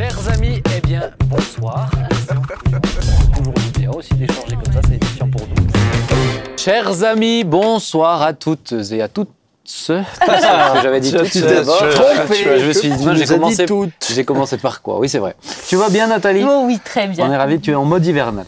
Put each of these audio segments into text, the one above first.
Chers amis, eh bien, bonsoir. Toujours bien aussi d'échanger comme ça, c'est édifiant pour nous. Chers amis, bonsoir à toutes et à toutes. Que J'avais dit toutes trompé. Je me suis dit, j'ai commencé, toutes. j'ai commencé par quoi? Oui, c'est vrai. Tu vas bien, Nathalie? Oh oui, très bien. On est ravis, tu es en mode hivernal.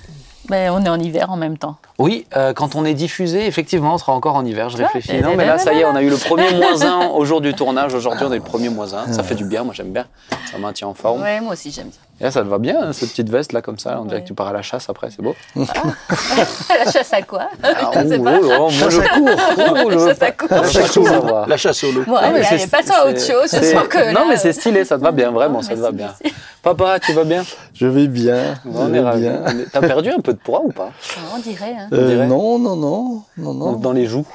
Ben, on est en hiver en même temps. Oui, euh, quand on est diffusé, effectivement, on sera encore en hiver. Je réfléchis. Eh Non, ben, mais là, ben, ça y est, on a eu le premier moins un au jour du tournage. Aujourd'hui, on est le premier moins un. Ça fait du bien, moi j'aime bien. Ça maintient en forme. Ouais, moi aussi j'aime bien. Et là, ça te va bien, hein, cette petite veste là, comme ça. On dirait Ouais. que tu pars à la chasse après, c'est beau. La chasse à quoi? Ah, Je sais oh, pas. oh, oh, moi, je cours. Oh, je veux Chasse à veux pas tout savoir. La chasse au loup. Bon, Non, mais allez, c'est- allez, passons à autre chose. Je sens que Non, là, mais c'est euh, stylé, ça te va bien, vraiment, non, ça te va bien. Papa, tu vas bien? Je vais bien. je On est vais ravis. T'as perdu un peu de poids ou pas? On dirait. Hein. Euh, non, non, non, non, non. Dans les joues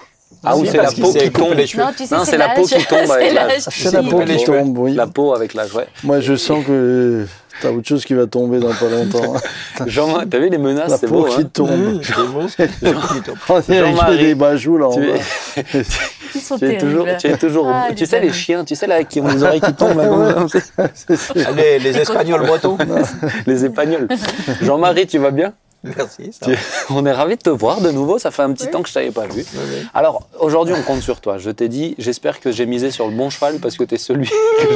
Ah, ou c'est la peau qui tombe les cheveux. Non, tu sais, Non, c'est la peau qui tombe avec C'est. C'est la Il peau qui tombe, oui. La peau avec l'âge, ouais. Moi, je sens que t'as autre chose qui va tomber dans pas longtemps. Jean, t'as vu les menaces, La c'est peau beau, qui hein tombe. Jean-Marie, des bajoux là en tu bas. es, Ils sont tu es toujours, terribles. tu es toujours, Ah, tu sais les chiens, tu sais là qui ont les oreilles qui tombent, là, ça, Les, les Espagnols bretons. les épagnols. Jean-Marie, tu vas bien? Merci. ça. On est ravis de te voir de nouveau, ça fait un petit Oui. temps que je t'avais pas vu. Oui. Alors aujourd'hui, on compte sur toi. Je t'ai dit, j'espère que j'ai misé sur le bon cheval parce que tu es celui que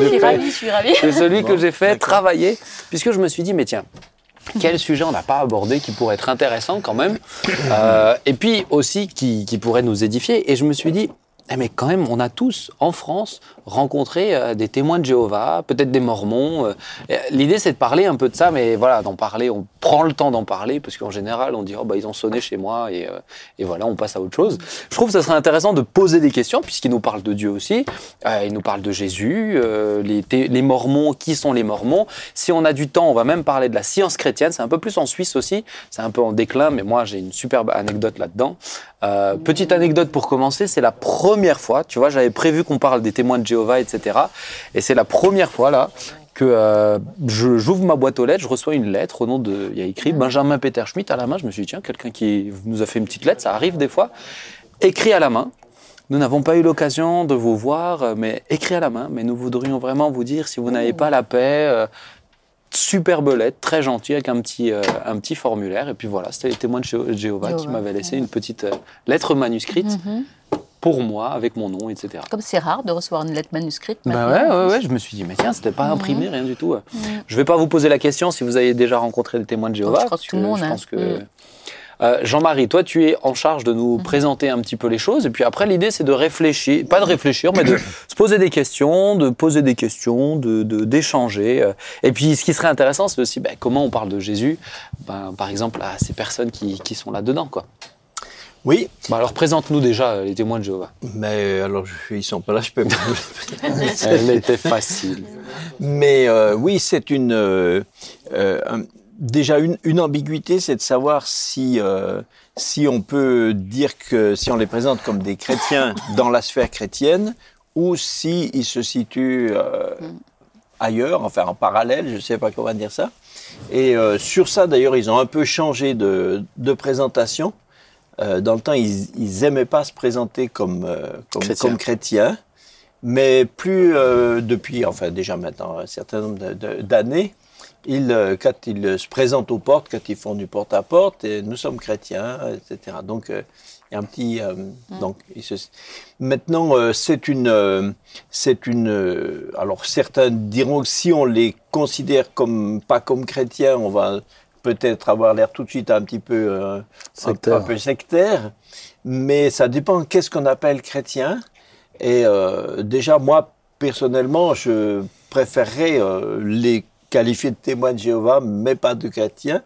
j'ai fait. ravie, je suis ravie. C'est celui que Bon, j'ai fait d'accord. travailler, puisque je me suis dit, mais tiens, quel sujet on n'a pas abordé qui pourrait être intéressant quand même, euh, et puis aussi qui, qui pourrait nous édifier. Et je me suis dit, eh mais quand même, on a tous en France rencontré euh, des témoins de Jéhovah, peut-être des Mormons. euh, et L'idée, c'est de parler un peu de ça, mais voilà, d'en parler. On prend le temps d'en parler, parce qu'en général, on dit, oh, bah, ils ont sonné chez moi, et, euh, et voilà, on passe à autre chose. Je trouve que ça serait intéressant de poser des questions, puisqu'ils nous parlent de Dieu aussi. Euh, ils nous parlent de Jésus, euh, les, les Mormons, qui sont les Mormons. Si on a du temps, on va même parler de la science chrétienne. C'est un peu plus en Suisse aussi. C'est un peu en déclin, mais moi j'ai une superbe anecdote là-dedans. Euh, petite anecdote pour commencer, c'est la première fois, tu vois, j'avais prévu qu'on parle des témoins de Jéhovah, etc. Et c'est la première fois là que euh, j'ouvre ma boîte aux lettres, je reçois une lettre au nom de, il y a écrit Benjamin Peter Schmitt à la main. Je me suis dit tiens, quelqu'un qui nous a fait une petite lettre, ça arrive des fois, écrit à la main. Nous n'avons pas eu l'occasion de vous voir, euh, mais écrit à la main. Mais nous voudrions vraiment vous dire, si vous n'avez pas la paix, euh, superbe lettre, très gentille, avec un petit, euh, un petit formulaire. Et puis voilà, c'était les témoins de Jého- Jéhovah qui m'avaient laissé une petite euh, lettre manuscrite Mhm. Pour moi, avec mon nom, etc. Comme c'est rare de recevoir une lettre manuscrite. Bah ouais, ouais, ouais, je me suis dit, mais tiens, c'était pas imprimé, rien du tout. Mhm. Je vais pas vous poser la question si vous avez déjà rencontré des témoins de Jéhovah. je crois que tout le monde, Je hein. pense que. Mhm. Euh, Jean-Marie, toi, tu es en charge de nous présenter un petit peu les choses. Et puis après, l'idée, c'est de réfléchir, pas de réfléchir, mais de se poser des questions, de poser des questions, de de- d'échanger. euh. Et puis, ce qui serait intéressant, c'est aussi ben, comment on parle de Jésus, ben, par exemple, à ces personnes qui, qui sont là-dedans. quoi. Oui, Bah, alors, présente-nous déjà euh, les témoins de Jéhovah. mais alors je- ils sont pas là, je peux. Elle était facile. mais euh, oui, c'est une euh, euh, un- déjà une, une ambiguïté, c'est de savoir si euh, si on peut dire que si on les présente comme des chrétiens dans la sphère chrétienne ou si ils se situent euh, ailleurs, enfin en parallèle, je ne sais pas comment dire ça. Et euh, sur ça, d'ailleurs, ils ont un peu changé de, de présentation. Euh, dans le temps, ils, ils aimaient pas se présenter comme euh, comme, Chrétiens. comme chrétiens, mais plus euh, depuis, enfin déjà maintenant un certain nombre d'années, ils, quand ils se présentent aux portes, quand ils font du porte-à-porte, et nous sommes chrétiens, etc. Donc il y a un petit, euh, donc ils se- maintenant euh, c'est une, euh, c'est une, euh, alors certains diront que si on les considère comme pas comme chrétiens, on va peut-être avoir l'air tout de suite un petit peu euh, un- Sectaire. un peu sectaire, mais ça dépend qu'est-ce qu'on appelle chrétien. Et euh, déjà, moi, personnellement, je préférerais euh, les qualifier de témoins de Jéhovah, mais pas de chrétiens,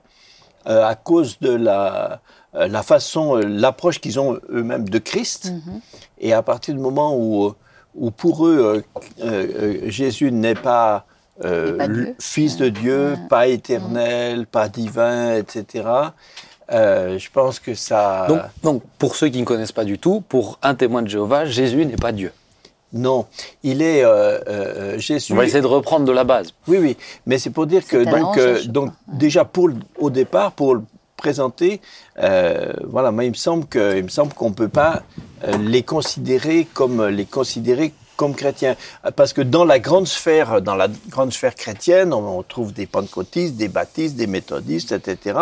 euh, à cause de la, la façon, l'approche qu'ils ont eux-mêmes de Christ. Mhm. Et à partir du moment où, où pour eux, euh, euh, euh, Jésus n'est pas, euh, fils de Dieu, Ouais. pas éternel, pas divin, etc., euh, je pense que ça... Donc, donc, pour ceux qui ne connaissent pas du tout, pour un témoin de Jéhovah, Jésus n'est pas Dieu. Non, il est euh, euh, Jésus. On va essayer de reprendre de la base. Oui, oui, mais c'est pour dire que donc, ange, euh, donc déjà pour au départ pour le présenter, euh, voilà, moi il me semble que il me semble qu'on peut pas euh, les considérer comme les considérer comme chrétien. Parce que dans la grande sphère, dans la grande sphère chrétienne, on, on trouve des pentecôtistes, des baptistes, des méthodistes, etc.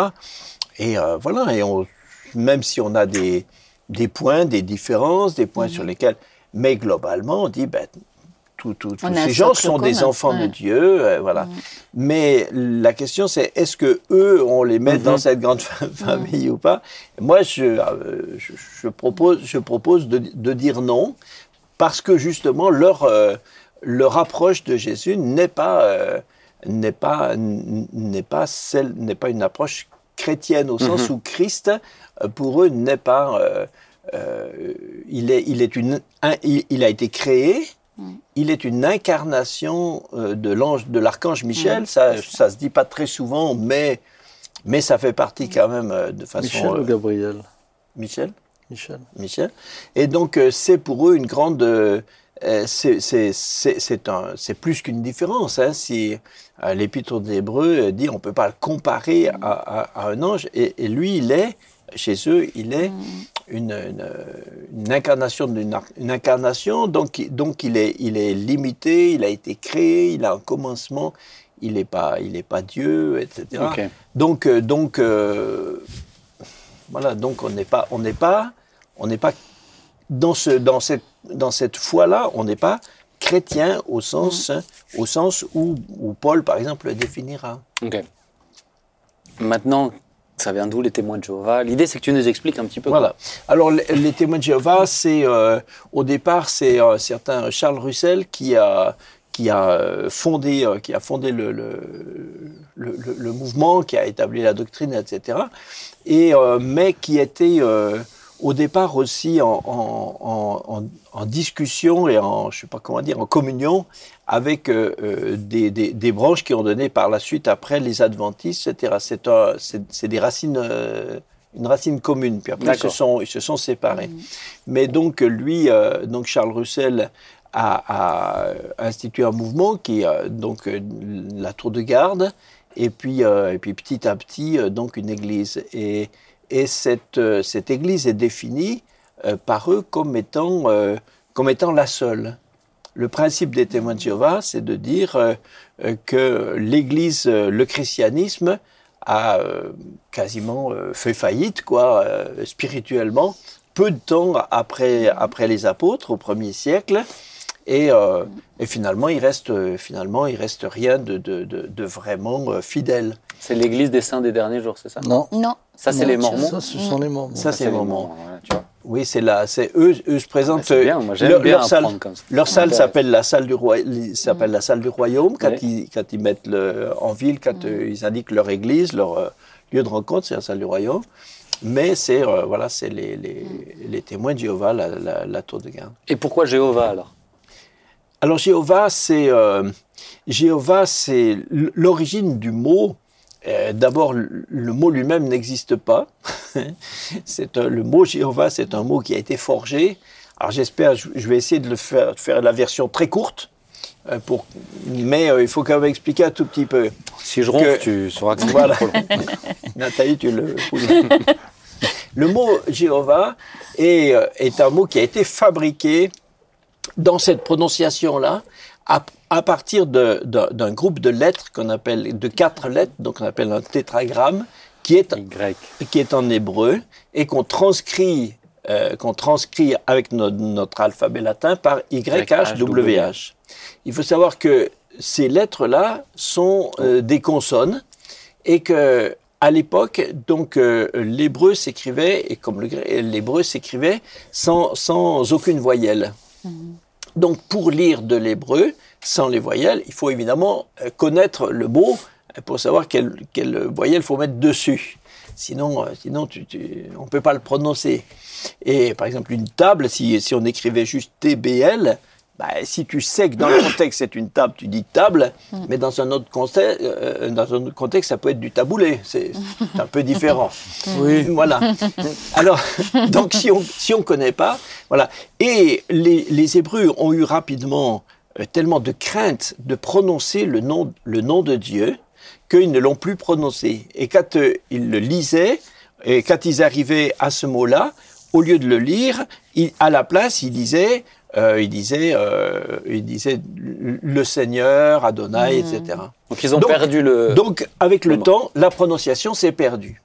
Et euh, voilà, et on, même si on a des, des points, des différences, des points sur lesquels... Mais globalement, on dit, ben, tous ces gens sont des enfants de. Dieu, euh, voilà. Mais la question, c'est est-ce que eux, on les met dans cette grande fa- famille ou pas? Moi, je, euh, je, je propose, je propose de, de dire non, parce que justement, leur, euh, leur approche de Jésus n'est pas, euh, n'est pas, n'est pas celle, n'est pas une approche chrétienne au sens où Christ, euh, pour eux, n'est pas. euh, euh, il, est, il, est une, un- il, il a été créé, il est une incarnation de l'ange, de l'archange Michel. ça, ça se dit pas très souvent, mais, mais ça fait partie quand même de façon. Michel euh, ou Gabriel? Michel? Michel. Michel. Et donc, euh, c'est pour eux une grande. euh, euh, c'est- c'est c'est- c'est un- c'est plus qu'une différence. Hein, si euh, l'Épître des Hébreux dit on ne peut pas le comparer à, à- à un ange, et, et lui, il est, chez eux, il est une, une, une incarnation d'une ar- une incarnation, donc, donc il, est, il est limité, il a été créé, il a un commencement, il n'est pas, il est pas Dieu, etc. Donc, donc euh, voilà, donc on n'est pas, on n'est pas, on n'est pas dans ce, dans cette, dans cette foi-là, on n'est pas chrétien au sens, au sens où, où Paul, par exemple, le définira. Ok. Maintenant, ça vient d'où les témoins de Jéhovah? L'idée, c'est que tu nous expliques un petit peu. Voilà. Alors, les, les témoins de Jéhovah, c'est euh, au départ, c'est un certain Charles Russell qui a qui a euh, fondé, euh, qui a fondé le, le, le, le- le mouvement, qui a établi la doctrine, etc. Et euh, mais qui était au départ aussi en, en, en, en- en discussion et en, je sais pas comment dire, en communion avec euh, des, des, des branches qui ont donné par la suite après les adventistes, etc. C'est un- c'est c'est des racines, euh, une racine commune. Puis après, ils se sont, ils se sont séparés. Mais donc lui, euh, donc Charles Russell a, institué un mouvement qui est donc euh, la tour de garde, et puis, euh, et puis petit à petit euh, donc une église. Et, et cette, euh, cette église est définie euh, par eux comme étant, euh, comme étant la seule. Le principe des témoins de Jéhovah, c'est de dire euh, euh, que l'Église, euh, le christianisme, a euh, quasiment euh, fait faillite, quoi, euh, spirituellement, peu de temps après, après les apôtres, au premier siècle. Et, euh, et finalement, il reste, euh, finalement, il reste rien de, de, de, de vraiment euh, fidèle. C'est l'église des saints des derniers jours, c'est ça? Non. Non. Ça, c'est les mormons Ça, ce sont les mormons. Ça, c'est les Mormons. voilà, tu vois. Oui, c'est là, c'est eux, eux se Ah, présentent. c'est bien, moi j'aime leur, bien leur salle, apprendre comme ça. leur salle s'appelle la salle du roi, s'appelle la salle du royaume quand ils quand ils mettent le, en ville quand euh, ils indiquent leur église, leur euh, lieu de rencontre, c'est la salle du royaume. Mais c'est euh, voilà, c'est les, les, les témoins de Jéhovah, la, la, la tour de garde. Et pourquoi Jéhovah alors? Alors Jéhovah, c'est euh, Jéhovah, c'est l'origine du mot. Euh, D'abord, le mot lui-même n'existe pas. c'est le mot Jéhovah, c'est un mot qui a été forgé. Alors j'espère, je vais essayer de le faire, de faire la version très courte, euh, pour, mais euh, il faut quand même expliquer un tout petit peu. Si je ronfle, tu sauras que c'est Voilà. trop long. Nathalie, tu le Le mot Jéhovah est, est un mot qui a été fabriqué dans cette prononciation-là à, à partir d'un groupe de lettres qu'on appelle, de quatre lettres, donc on appelle un tétragramme, qui est, Y. qui est en hébreu et qu'on transcrit, euh, qu'on transcrit avec no- notre alphabet latin par YHWH. Il faut savoir que ces lettres-là sont euh, des consonnes et que à l'époque, donc euh, l'hébreu s'écrivait et comme le l'hébreu s'écrivait sans, sans aucune voyelle. Donc pour lire de l'hébreu sans les voyelles, il faut évidemment euh, connaître le mot euh, pour savoir quelle, quelle voyelle faut mettre dessus. Sinon, euh, sinon on ne peut pas le prononcer. Et par exemple, une table, si, si on écrivait juste TBL, bah, si tu sais que dans le contexte c'est une table, tu dis table, mais dans un autre contexte, euh, dans un autre contexte, ça peut être du taboulé. C'est un peu différent. Oui. Voilà. Alors, donc si on si on connaît pas, voilà. Et les, les Hébreux ont eu rapidement euh, tellement de crainte de prononcer le nom le nom de Dieu qu'ils ne l'ont plus prononcé. Et quand euh, ils le lisaient, et quand ils arrivaient à ce mot-là, au lieu de le lire, ils- à la place, ils disaient euh, il disait, euh, il disait le Seigneur, Adonai, etc. Donc ils ont Donc- perdu le. Donc, avec le temps, la prononciation s'est perdue.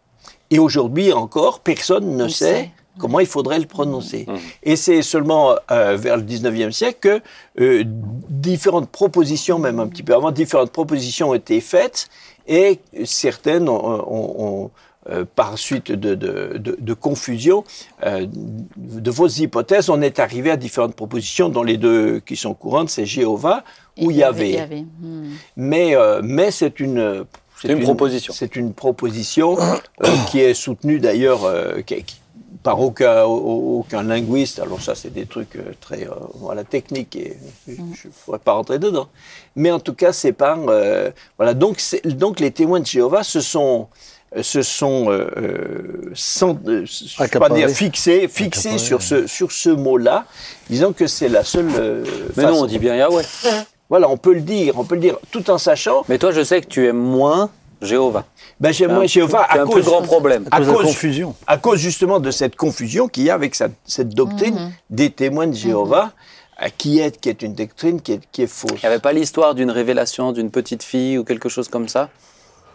Et aujourd'hui encore, personne ne sait sait. comment il faudrait le prononcer. Mhm. Et c'est seulement euh, vers le 19e siècle que euh, différentes propositions, même un petit peu avant, différentes propositions ont été faites et certaines ont, ont- ont, euh, par suite de, de- de- de confusion, euh, de fausses hypothèses, on est arrivé à différentes propositions, dont les deux qui sont courantes, c'est Jéhovah ou Yahvé. Yahvé. Hmm. Mais, euh, mais c'est une, C'est une proposition. C'est une proposition euh, qui est soutenue d'ailleurs euh, par aucun, au- aucun linguiste. Alors ça, c'est des trucs euh, très euh, voilà, techniques et je ne pourrais pas rentrer dedans. Mais en tout cas, c'est par... euh, voilà, donc, donc les témoins de Jéhovah se sont... se sont euh, euh, sans- euh, pas dire, fixés, fixés sur ce, sur ce mot-là, disant que c'est la seule euh, Mais non, on dit bien Yahweh. Voilà, on peut le dire, on peut le dire, tout en sachant Mais toi, je sais que tu aimes moins Jéhovah. Ben, j'ai- C'est moi, un- Jéhovah, à un cause, plus grand problème. à À cause de confusion. à cause justement de cette confusion qu'il y a avec sa- cette doctrine des témoins de Jéhovah, euh, qui, est, qui est une doctrine qui est, qui est fausse. Il n'y avait pas l'histoire d'une révélation d'une petite fille ou quelque chose comme ça?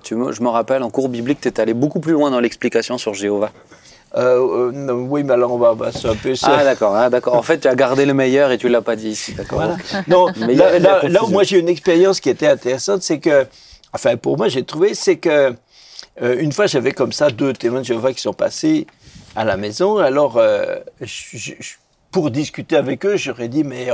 Tu me, Je me rappelle, en cours biblique, tu es allé beaucoup plus loin dans l'explication sur Jéhovah. Euh, euh, non, oui, mais alors on va, bah, c'est un peu ça. Ah d'accord, ah, d'accord. En fait, tu as gardé le meilleur et tu l'as pas dit ici, d'accord. Voilà. Non, Mais là, où moi j'ai une expérience qui était intéressante, c'est que, enfin pour moi j'ai trouvé, c'est que euh, une fois j'avais comme ça deux témoins de Jéhovah qui sont passés à la maison. Alors je- je- je- pour discuter avec eux, j'aurais dit mais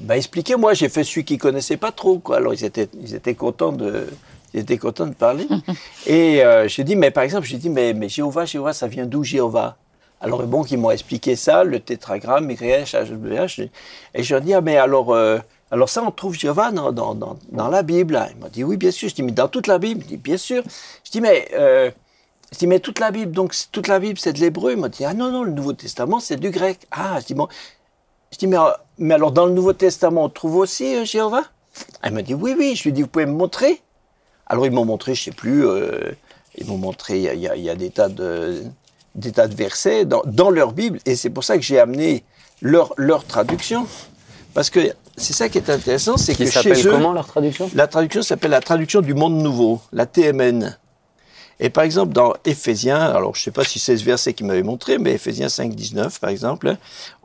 bah, expliquez-moi. J'ai fait celui qui connaissait pas trop quoi. Alors ils étaient ils étaient contents de ils étaient contents de parler. Et euh, j'ai dit mais par exemple j'ai dit mais mais Jéhovah Jéhovah ça vient d'où Jéhovah? Alors bon, ils m'ont expliqué ça, le tétragramme, YH, et je leur dis, ah mais alors, euh, alors ça, on trouve Jéhovah dans, dans, dans, dans la Bible. Il m'a dit, oui, bien sûr. Je dis, mais dans toute la Bible? Il dit, bien sûr. Je dis, mais, euh, je dis, mais toute la Bible, donc toute la Bible, c'est de l'hébreu? Il m'a dit, ah non, non, le Nouveau Testament, c'est du grec. Ah, je dis, bon, je dis, mais, mais alors dans le Nouveau Testament, on trouve aussi euh, Jéhovah? Elle m'a dit, oui, oui. Je lui ai dit, vous pouvez me montrer Alors ils m'ont montré, je sais plus, euh, ils m'ont montré, il y y y a des tas de des tas de versets dans, dans leur Bible, et c'est pour ça que j'ai amené leur, leur traduction, parce que c'est ça qui est intéressant, c'est que chez eux, comment leur traduction? la traduction s'appelle la traduction du monde nouveau, la TMN. Et par exemple, dans Éphésiens, alors je ne sais pas si c'est ce verset qui m'avait montré, mais Éphésiens 5, 19, par exemple,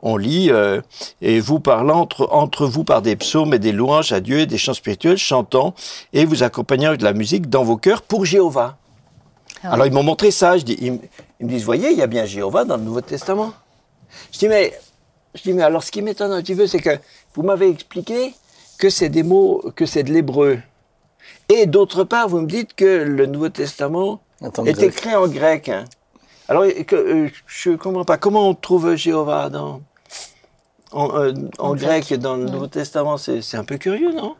on lit euh, Et vous parlant entre, entre vous par des psaumes et des louanges à Dieu et des chants spirituels, chantant et vous accompagnant avec de la musique dans vos cœurs pour Jéhovah. Ah Alors ils m'ont montré ça, je dis, ils, me- ils me disent Voyez, il y a bien Jéhovah dans le Nouveau Testament. Je dis Mais, je dis, mais alors ce qui m'étonne un petit peu, c'est que vous m'avez expliqué que c'est des mots, que c'est de l'hébreu. Et d'autre part, vous me dites que le Nouveau Testament est écrit en grec. hein. Alors, que, euh, je ne comprends pas. Comment on trouve Jéhovah dans, en, euh, en En grec, grec. dans le Nouveau Testament? C'est un peu curieux, non?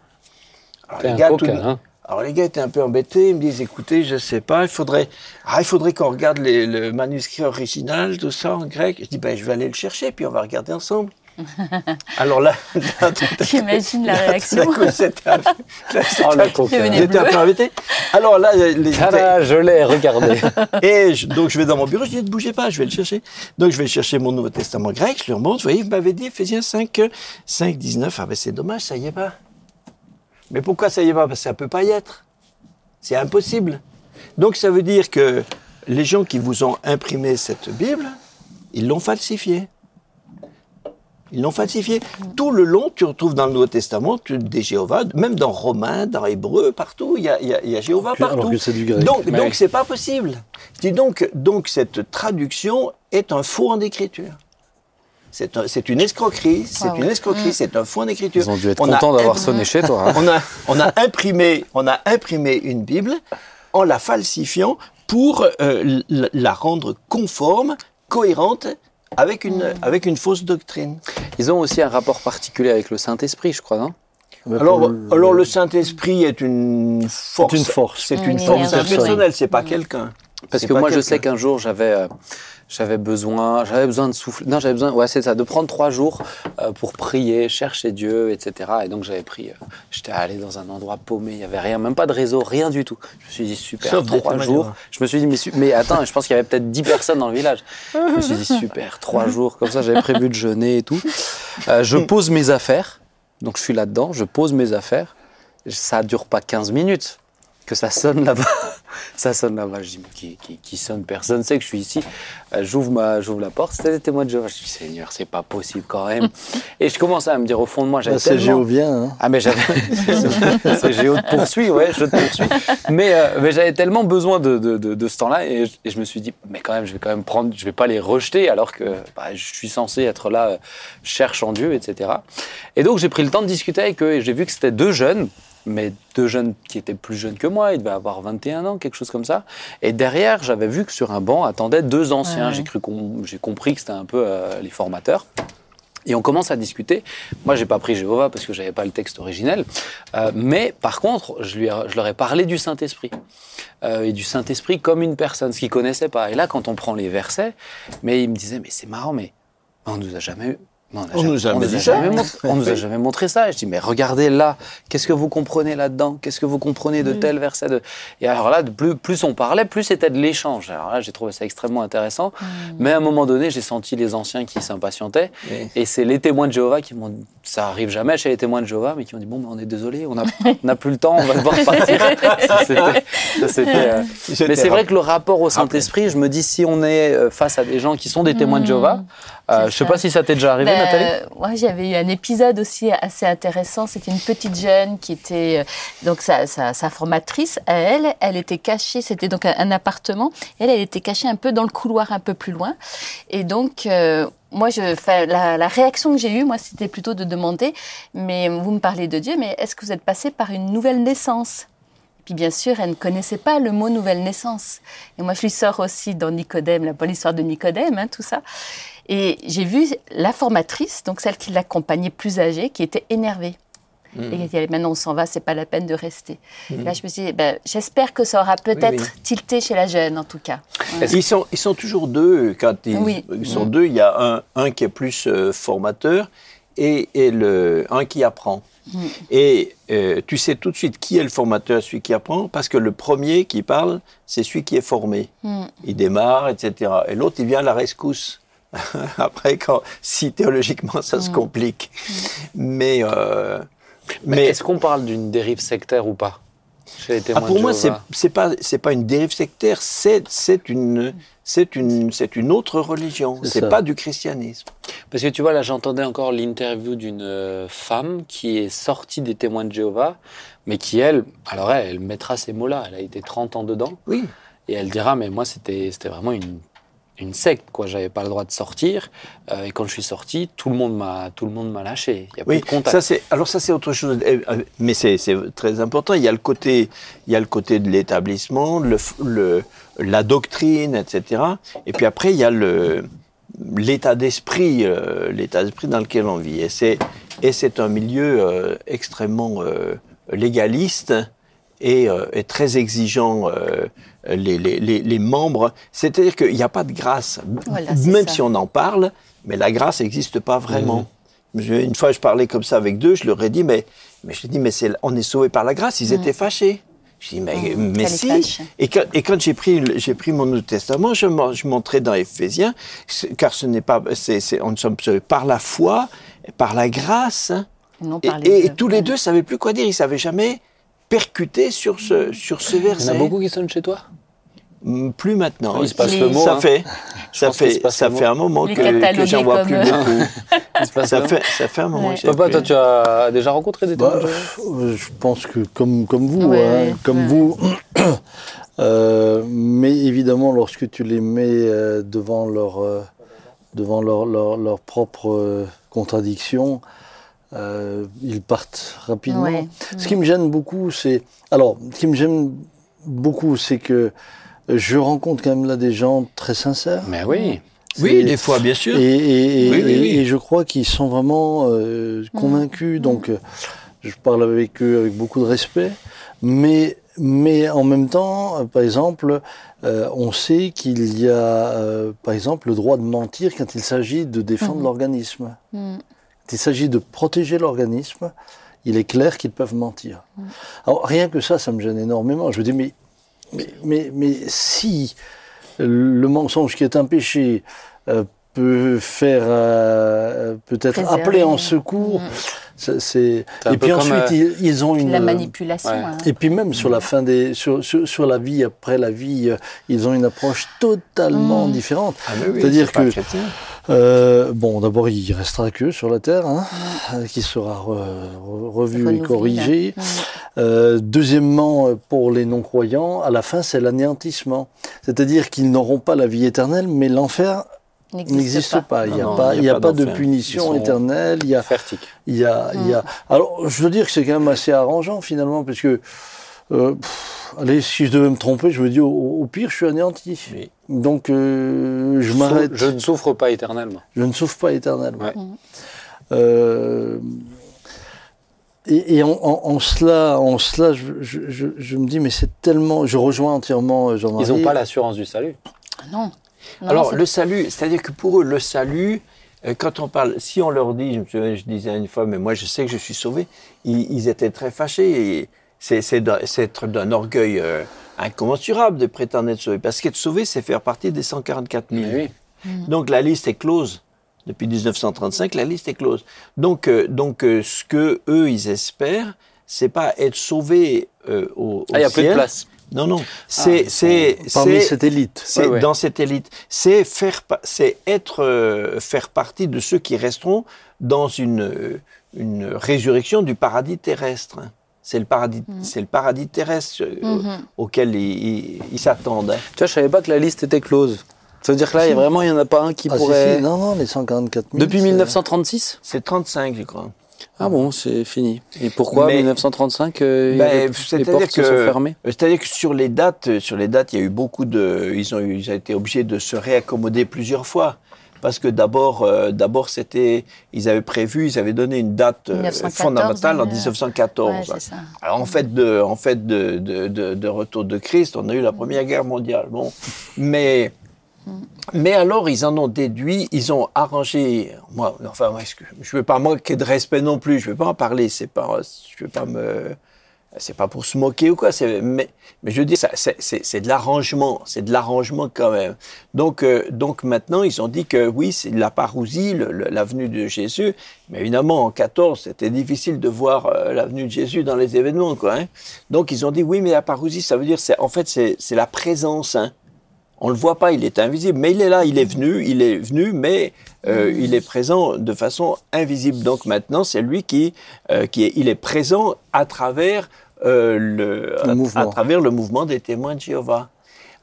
Alors, les gars, coquin, tout- hein. alors les gars étaient un peu embêtés, ils me disent écoutez, je sais pas, il faudrait, ah, il faudrait qu'on regarde les- le manuscrit original, tout ça en grec. Je dis ben je vais aller le chercher, puis on va regarder ensemble. Alors là, J'imagine la réaction. c'était un- là, c'était Oh, un- peu embêté. Alors là, les, Tada, je l'ai, regardez. et je- donc je vais dans mon bureau, je dis ne bougez pas, je vais le chercher. Donc je vais chercher mon Nouveau Testament grec, je lui remonte, vous voyez, vous m'avez dit Ephésiens 5, euh, 5, 19, ah ben c'est dommage, ça y est pas. Mais pourquoi ça y est pas? Parce que ça peut pas y être. C'est impossible. Donc ça veut dire que les gens qui vous ont imprimé cette Bible, ils l'ont falsifiée. Ils l'ont falsifiée. Tout le long, tu retrouves dans le Nouveau Testament tu- des Jéhovah, même dans Romain, dans Hébreu, partout, il y a, il y a- il y a Jéhovah partout. alors que c'est du grec. Donc, Mais donc c'est pas possible. Dis donc, donc cette traduction est un faux en écriture. C'est un- c'est une escroquerie, c'est Ah une ouais. escroquerie, c'est un faux en écriture. Ils ont dû être On a contents d'avoir sonné chez toi. hein. On a, on a imprimé, on a imprimé une Bible en la falsifiant pour euh, la rendre conforme, cohérente avec une, avec une fausse doctrine. Ils ont aussi un rapport particulier avec le Saint-Esprit, je crois, non? Alors, alors le Saint-Esprit est une force. une force. C'est Une une force énergie. personnelle, c'est pas quelqu'un. Parce C'est que pas moi, je sais qu'un jour, j'avais, euh, j'avais besoin, j'avais besoin de souffler. Non, j'avais besoin, ouais, c'est ça, de prendre trois jours euh, pour prier, chercher Dieu, etc. Et donc j'avais pris, euh, j'étais allé dans un endroit paumé, il y avait rien, même pas de réseau, rien du tout. Je me suis dit super, Sauf trois jours. Je me suis dit mais attends, je pense qu'il y avait peut-être 10 personnes dans le village. Je me suis dit super, trois jours comme ça, j'avais prévu de jeûner et tout. Euh, je pose mes affaires, donc je suis là-dedans, je pose mes affaires. Ça dure pas 15 minutes que ça sonne là-bas. ça sonne là-bas. Je dis, mais qui, qui, qui sonne Personne? Sait que je suis ici. Euh, j'ouvre, ma, j'ouvre la porte, c'était des témoins de Jéhovah. Je dis, Seigneur, c'est pas possible quand même. Et je commençais à me dire au fond de moi, j'avais Bah, c'est tellement... géovien. Hein. Ah mais j'avais, c'est Géo te poursuit, ouais, je te poursuis. Mais, euh, mais j'avais tellement besoin de, de, de, de ce temps-là et je, et je me suis dit, mais quand même, je vais quand même prendre, je vais pas les rejeter alors que bah, je suis censé être là, euh, cherchant Dieu, etc. Et donc j'ai pris le temps de discuter avec eux et j'ai vu que c'était deux jeunes, mais deux jeunes qui étaient plus jeunes que moi, ils devaient avoir 21 ans, quelque chose comme ça. Et derrière, j'avais vu que sur un banc attendaient deux anciens. Ouais. J'ai cru qu'on- j'ai compris que c'était un peu euh, les formateurs. Et on commence à discuter. Moi, j'ai pas pris Jéhovah parce que j'avais pas le texte originel. Euh, mais par contre, je, lui ai- je leur ai parlé du Saint-Esprit. Euh, et du Saint-Esprit comme une personne, ce qu'ils connaissaient pas. Et là, quand on prend les versets, mais ils me disaient, mais c'est marrant, mais on nous a jamais. On, On nous a jamais montré, on nous a jamais montré ça. Et je dis, mais regardez là, qu'est-ce que vous comprenez là-dedans? Qu'est-ce que vous comprenez de tel verset de... Et alors là, de plus, plus on parlait, plus c'était de l'échange. Alors là, j'ai trouvé ça extrêmement intéressant. Mais à un moment donné, j'ai senti les anciens qui s'impatientaient. Oui. Et c'est les témoins de Jéhovah qui m'ont dit, ça arrive jamais chez les témoins de Jéhovah, mais qui ont dit, bon, ben, on est désolé, on n'a plus le temps, on va devoir partir. Ça, c'était- ça, euh, Mais c'est vrai que le rapport au Saint-Esprit, je me dis, si on est euh, face à des gens qui sont des témoins de Jéhovah, euh, je sais ça. pas si ça t'est déjà arrivé, Ben, Nathalie euh, Moi, j'avais eu un épisode aussi assez intéressant. C'était une petite jeune qui était euh, donc sa, sa- sa formatrice. À elle, elle était cachée. C'était donc un, un appartement. Elle, elle était cachée un peu dans le couloir, un peu plus loin. Et donc. euh, moi, je, enfin, la, la réaction que j'ai eue, moi, c'était plutôt de demander, mais vous me parlez de Dieu, mais est-ce que vous êtes passé par une nouvelle naissance? Puis bien sûr, elle ne connaissait pas le mot nouvelle naissance. Et moi, je lui sors aussi dans Nicodème, la bonne histoire de Nicodème, hein, tout ça. Et j'ai vu la formatrice, donc celle qui l'accompagnait plus âgée, qui était énervée. Hmm. Et qui disait, maintenant on s'en va, c'est pas la peine de rester. Et là, je me suis dit, ben, j'espère que ça aura peut-être oui. tilté chez la jeune, en tout cas. Ils sont, ils sont toujours deux. Quand ils, Oui. ils sont deux, il y a un, un qui est plus euh, formateur et, et le, un qui apprend. Et euh, tu sais tout de suite qui est le formateur, celui qui apprend, parce que le premier qui parle, c'est celui qui est formé. Mm. Il démarre, etc. Et l'autre, il vient à la rescousse. Après, quand, si théologiquement ça se complique. Mais, euh, Mais, mais est-ce qu'on parle d'une dérive sectaire ou pas chez les Ah, pour de moi, c'est c'est pas c'est pas une dérive sectaire, c'est c'est une c'est une c'est une autre religion. C'est C'est pas du christianisme. Parce que tu vois, là, j'entendais encore l'interview d'une euh, femme qui est sortie des témoins de Jéhovah, mais qui, elle, alors elle, elle mettra ces mots-là, elle a été 30 ans dedans, Oui. et elle dira, mais moi, c'était c'était vraiment une, une secte, quoi. J'avais pas le droit de sortir, euh, et quand je suis sorti, tout le monde m'a tout le monde m'a lâché. Il y a Oui, plus de contact. ça c'est alors ça c'est autre chose, Eh, euh, mais c'est c'est très important. Il y a le côté il y a le côté de l'établissement, le, le la doctrine, etc. Et puis après il y a le l'état d'esprit, euh, l'état d'esprit dans lequel on vit. Et c'est et c'est un milieu euh, extrêmement légaliste et, et très exigeant. Les, les, les, les membres, c'est-à-dire qu'il n'y a pas de grâce, Voilà, même ça. si on en parle, mais la grâce n'existe pas vraiment. Je- Une fois, je parlais comme ça avec deux, je leur ai dit, mais, mais je dis, mais c'est, on est sauvé par la grâce. Ils étaient fâchés. Je dis, mais, Mm, mais si. Et quand, et quand j'ai pris, le- j'ai pris mon Nouveau Testament, je, mon- je montrais dans Éphésiens, car ce n'est pas, c'est, c'est- on ne sommes sauvés par la foi, et par la grâce. Non, Et, par les et deux. tous les deux savaient plus quoi dire. Ils savaient jamais percuter sur ce, sur ce Il y en verset. a beaucoup qui sonnent chez toi Plus maintenant. Il se passe le mot. ça hein. fait, Je ça fait, ça fait un moment Les que, que j'en vois plus beaucoup. Ça fait, ça fait un moment Ouais. que Papa, plus. toi, tu as déjà rencontré des témoins Bah, euh, je pense que comme, comme vous, Ouais, hein, ouais, comme vous. Euh, mais évidemment, lorsque tu les mets euh, devant leur, euh, devant leur, leur, leur propre euh, contradiction, euh, ils partent rapidement. Ouais. Ce qui me gêne beaucoup, c'est. Alors, ce qui me gêne beaucoup, c'est que je rencontre quand même là des gens très sincères. Mais oui. Oui, des fois, bien sûr. Et, et- et- Oui, oui, oui. et- et je crois qu'ils sont vraiment euh, convaincus. Donc, euh, je parle avec eux avec beaucoup de respect. Mais mais en même temps, euh, par exemple, euh, on sait qu'il y a, euh, par exemple, le droit de mentir quand il s'agit de défendre l'organisme. Mm. Quand il s'agit de protéger l'organisme, il est clair qu'ils peuvent mentir. Alors rien que ça, ça me gêne énormément. Je me dis, mais, mais, mais, mais si le mensonge qui est un péché euh, peut faire, euh, peut-être appeler en secours, Mm. ça, c'est. Et puis ensuite, euh, ils, ils ont une. La manipulation. ouais. hein. Et puis même sur la fin des, sur, sur, sur la vie après la vie, ils ont une approche totalement Mm. différente. Ah, mais oui, C'est-à-dire que- chrétien. Euh, bon, d'abord, il restera que sur la terre, hein, qui sera re- re- revu et corrigé. Euh, deuxièmement, euh, pour les non-croyants, à la fin, c'est l'anéantissement. C'est-à-dire qu'ils n'auront pas la vie éternelle, mais l'enfer n'existe pas. Il n'y a, Non, pas, il y a il y a pas de punition éternelle. Il y a, Fertique. il y a, il y a... Alors, je veux dire que c'est quand même assez arrangeant finalement, parce que, euh, pff, allez, si je devais me tromper, je me dis au, au pire, je suis anéanti. Oui. Donc, euh, je m'arrête. Je ne souffre pas éternellement. Je ne souffre pas éternellement. Ouais. Euh, et et en, en- en cela, en cela je, je- je- je me dis, mais c'est tellement. Je rejoins entièrement Jean-Marie. Ils n'ont pas l'assurance du salut. Ah Non. Non, Alors, le salut, c'est-à-dire que pour eux, le salut, quand on parle, si on leur dit, je, me souviens, je disais une fois, mais moi je sais que je suis sauvé, ils, ils étaient très fâchés. Et c'est, c'est, d'un- c'est être d'un orgueil euh, incommensurable de prétendre être sauvé. Parce qu'être sauvé, c'est faire partie des 144 000. Mais oui. Donc la liste est close. Depuis 1935, la liste est close. Donc, euh, donc euh, ce que eux ils espèrent, c'est pas être sauvés euh, au, au Ah, il n'y a plus de ciel. place. Non, non. C'est, ils c'est, Parmi cette élite. c'est Ouais, ouais. dans cette élite. C'est faire, c'est être, euh, faire partie de ceux qui resteront dans une, euh, une résurrection du paradis terrestre. C'est le paradis, c'est le paradis terrestre euh, Mhm. auquel ils, ils- ils s'attendent. hein. Tu vois, je savais pas que la liste était close. Ça veut dire que là, il y a vraiment, il n'y en a pas un qui Ah, pourrait. si, non, non, les 144 000. Depuis c'est- 1936 C'est 35, je crois. Ah bon, c'est fini. Et pourquoi Mais- 1935 euh, Ben, avait- les se que- sont fermées C'est-à-dire que sur les dates, sur les dates, il y a eu beaucoup de, ils ont, eu- ils ont été obligés de se réaccommoder plusieurs fois. Parce que d'abord, euh, d'abord c'était, ils avaient prévu, ils avaient donné une date euh, 1914, fondamentale en mais, euh, 1914. Ouais, c'est ça. Alors en fait, de, en fait de, de, de, de retour de Christ, on a eu la Première Guerre mondiale. Bon, mais mais alors ils en ont déduit, ils ont arrangé. Moi, enfin, moi, je ne veux pas manquer de respect non plus. Je ne veux pas en parler. C'est pas, je veux pas me, c'est pas pour se moquer ou quoi. c'est- Mais, mais je dire, ça- c'est, de l'arrangement. C'est de l'arrangement quand même. Donc, euh, donc maintenant, ils ont dit que oui, c'est la parousie, l'avenue de Jésus. Mais évidemment, en 14, c'était difficile de voir euh, l'avenue de Jésus dans les événements, quoi. hein. Donc, ils ont dit oui, mais la parousie, ça veut dire, c'est, en fait, c'est, c'est la présence. Hein. On le voit pas, il est invisible, mais il est là, il est venu, il est venu, mais euh, il est présent de façon invisible. Donc maintenant, c'est lui qui, euh, qui est, il est présent à travers euh, le, Le à- travers le mouvement des témoins de Jéhovah.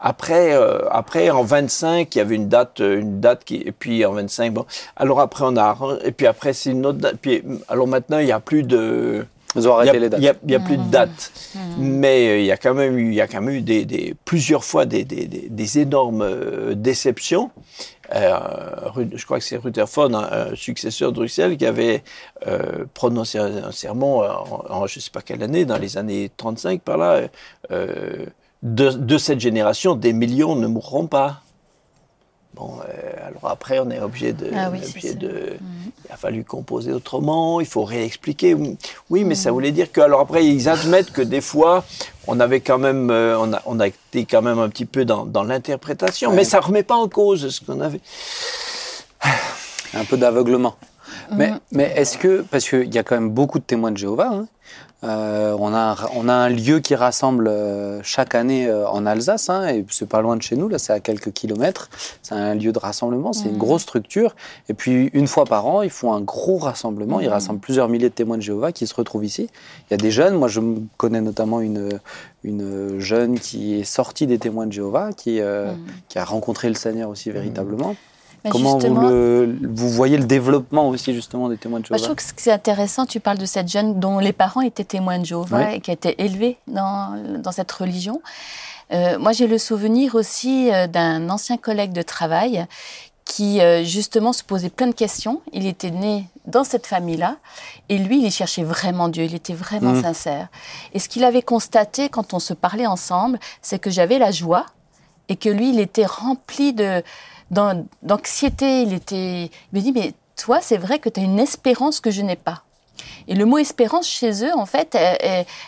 Après, euh, après en 25, il y avait une date, euh, une date qui, et puis en 25, bon. Alors après, on a, et puis après, c'est une autre date. Puis, alors maintenant, il y a plus de, Ils ont arrêté a, les dates. il y a- y a plus de dates. Mais euh, il y a quand même eu, il y a quand même eu des, des- plusieurs fois des, des- des- des énormes euh, déceptions. Euh, je crois que c'est Rutherford, un, un successeur de Bruxelles, qui avait euh, prononcé un, un sermon en, je ne sais pas quelle année, dans les années 35 par là. euh, de cette génération, des millions ne mourront pas. Bon, euh, alors après, on est obligé de. Ah oui, obligé de il a fallu composer autrement, il faut réexpliquer. Oui, mais ça voulait dire que, alors après, ils admettent que des fois, on avait quand même, euh, on, a, on a été quand même un petit peu dans, dans l'interprétation, mais ça remet pas en cause ce qu'on avait. Un peu d'aveuglement. Mhm. Mais, mais est-ce que, parce qu'il y a quand même beaucoup de témoins de Jéhovah, hein, euh, on, a un, on a un lieu qui rassemble euh, chaque année euh, en Alsace, hein, et c'est pas loin de chez nous, là c'est à quelques kilomètres, c'est un lieu de rassemblement, c'est une grosse structure, et puis une fois par an, ils font un gros rassemblement, ils rassemblent plusieurs milliers de témoins de Jéhovah qui se retrouvent ici. Il y a des jeunes, moi je connais notamment une, une jeune qui est sortie des témoins de Jéhovah, qui, qui a rencontré le Seigneur aussi véritablement. Mais Comment vous, le, vous voyez le développement aussi justement des témoins de Moi, Jéhovah je trouve que ce qui est intéressant, tu parles de cette jeune dont les parents étaient témoins de Jéhovah et qui a été élevée dans, dans cette religion. Euh, moi, j'ai le souvenir aussi euh, d'un ancien collègue de travail qui euh, justement se posait plein de questions. Il était né dans cette famille-là et lui, il cherchait vraiment Dieu, il était vraiment Mm. sincère. Et ce qu'il avait constaté quand on se parlait ensemble, c'est que j'avais la joie et que lui, il était rempli de d'anxiété. Il était, il me dit, mais toi, c'est vrai que tu as une espérance que je n'ai pas. Et le mot espérance chez eux, en fait,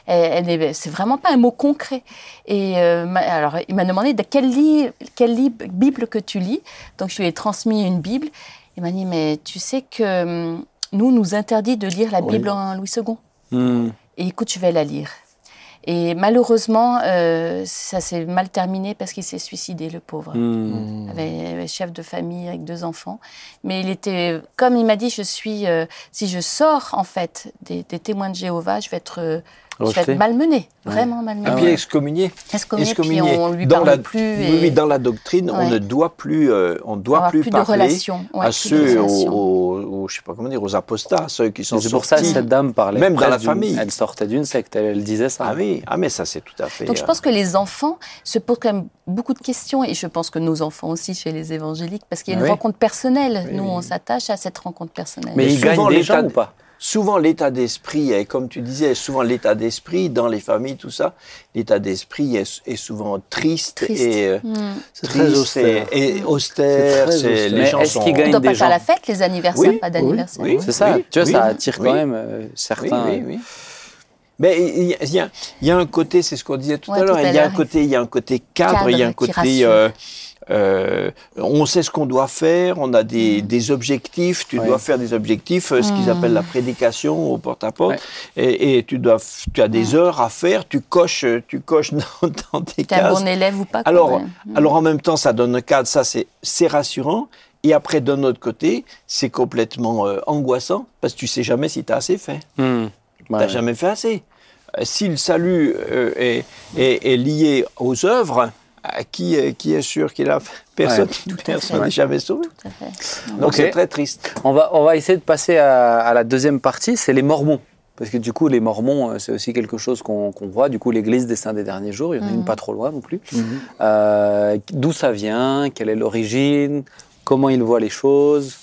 c'est vraiment pas un mot concret. Et euh, alors, il m'a demandé de li- quelle li- Bible que tu lis. Donc, je lui ai transmis une Bible. Il m'a dit, mais tu sais que hum, nous, nous interdit de lire la Oui. Bible en Louis II. Hmm. Et écoute, je vais la lire. Et malheureusement, euh, ça s'est mal terminé parce qu'il s'est suicidé, le pauvre. Hmm. Il avait, avait chef de famille avec deux enfants. Mais il était, comme il m'a dit, je suis, euh, si je sors en fait des, des témoins de Jéhovah, je vais être, euh, je vais Rejeté. être malmené, vraiment malmené. Et Ah puis ouais. excommunié. Excommunié, puis excommunié. on lui Dans parle la- plus. Oui, et oui, dans la doctrine, on Ouais. ne doit plus, euh, on doit plus, plus de relations. Ouais, à plus de ceux, aux, relations. aux- aux- je sais pas comment dire, aux apostats, ceux qui sont C'est pour ça que cette dame parlait. Même dans la famille. Elle sortait d'une secte, elle, elle disait ça. Ah oui, ah mais ça c'est tout à fait. Donc je euh, pense que les enfants se posent quand même beaucoup de questions et je pense que nos enfants aussi chez les évangéliques parce qu'il y a une Oui. rencontre personnelle. Oui, Nous on s'attache à cette rencontre personnelle. Mais ils gagnent des gens ou pas? Souvent l'état d'esprit, est, comme tu disais, souvent l'état d'esprit dans les familles, tout ça, l'état d'esprit est, est souvent triste, Triste. et euh, Hmm. Très triste austère. et, et austère. très c'est- austère. Les gens est-ce sont. qu'ils On doit pas faire gens la fête, les anniversaires, Oui, pas d'anniversaire. oui, C'est ça, oui, tu vois, oui, ça attire oui. quand même euh, certains. oui, oui. Mais il y, a- il y y a un côté, c'est ce qu'on disait tout Ouais, à l'heure, à il y a un côté, il y a un côté cadre, il y a un côté. Euh, on sait ce qu'on doit faire, on a des, des objectifs, tu Ouais. dois faire des objectifs, euh, ce qu'ils Mm. appellent la prédication au porte-à-porte, Ouais. et, et tu dois, f- tu as des heures à faire, tu coches, tu coches dans, dans tes T'es un cases. bon élève ou pas Alors, ouais. alors en même temps, ça donne un cadre, ça c'est rassurant. Et après, d'un autre côté, c'est complètement euh, angoissant parce que tu sais jamais si tu as assez fait. Hmm. Tu n'as jamais fait assez. Si le salut euh, est, est- est lié aux œuvres, euh, qui, est- qui est sûr qu'il a fait Personne Tout à personne n'est jamais sauvé. Tout à fait. Donc c'est très triste. On va, on va essayer de passer à, à la deuxième partie, c'est les Mormons. Parce que du coup, les Mormons, euh, c'est aussi quelque chose qu'on qu'on voit. Du coup, l'Église des Saints des Derniers Jours, il y en a une Mhm. pas trop loin non plus. Mhm. Euh, D'où ça vient? Quelle est l'origine? Comment ils voient les choses?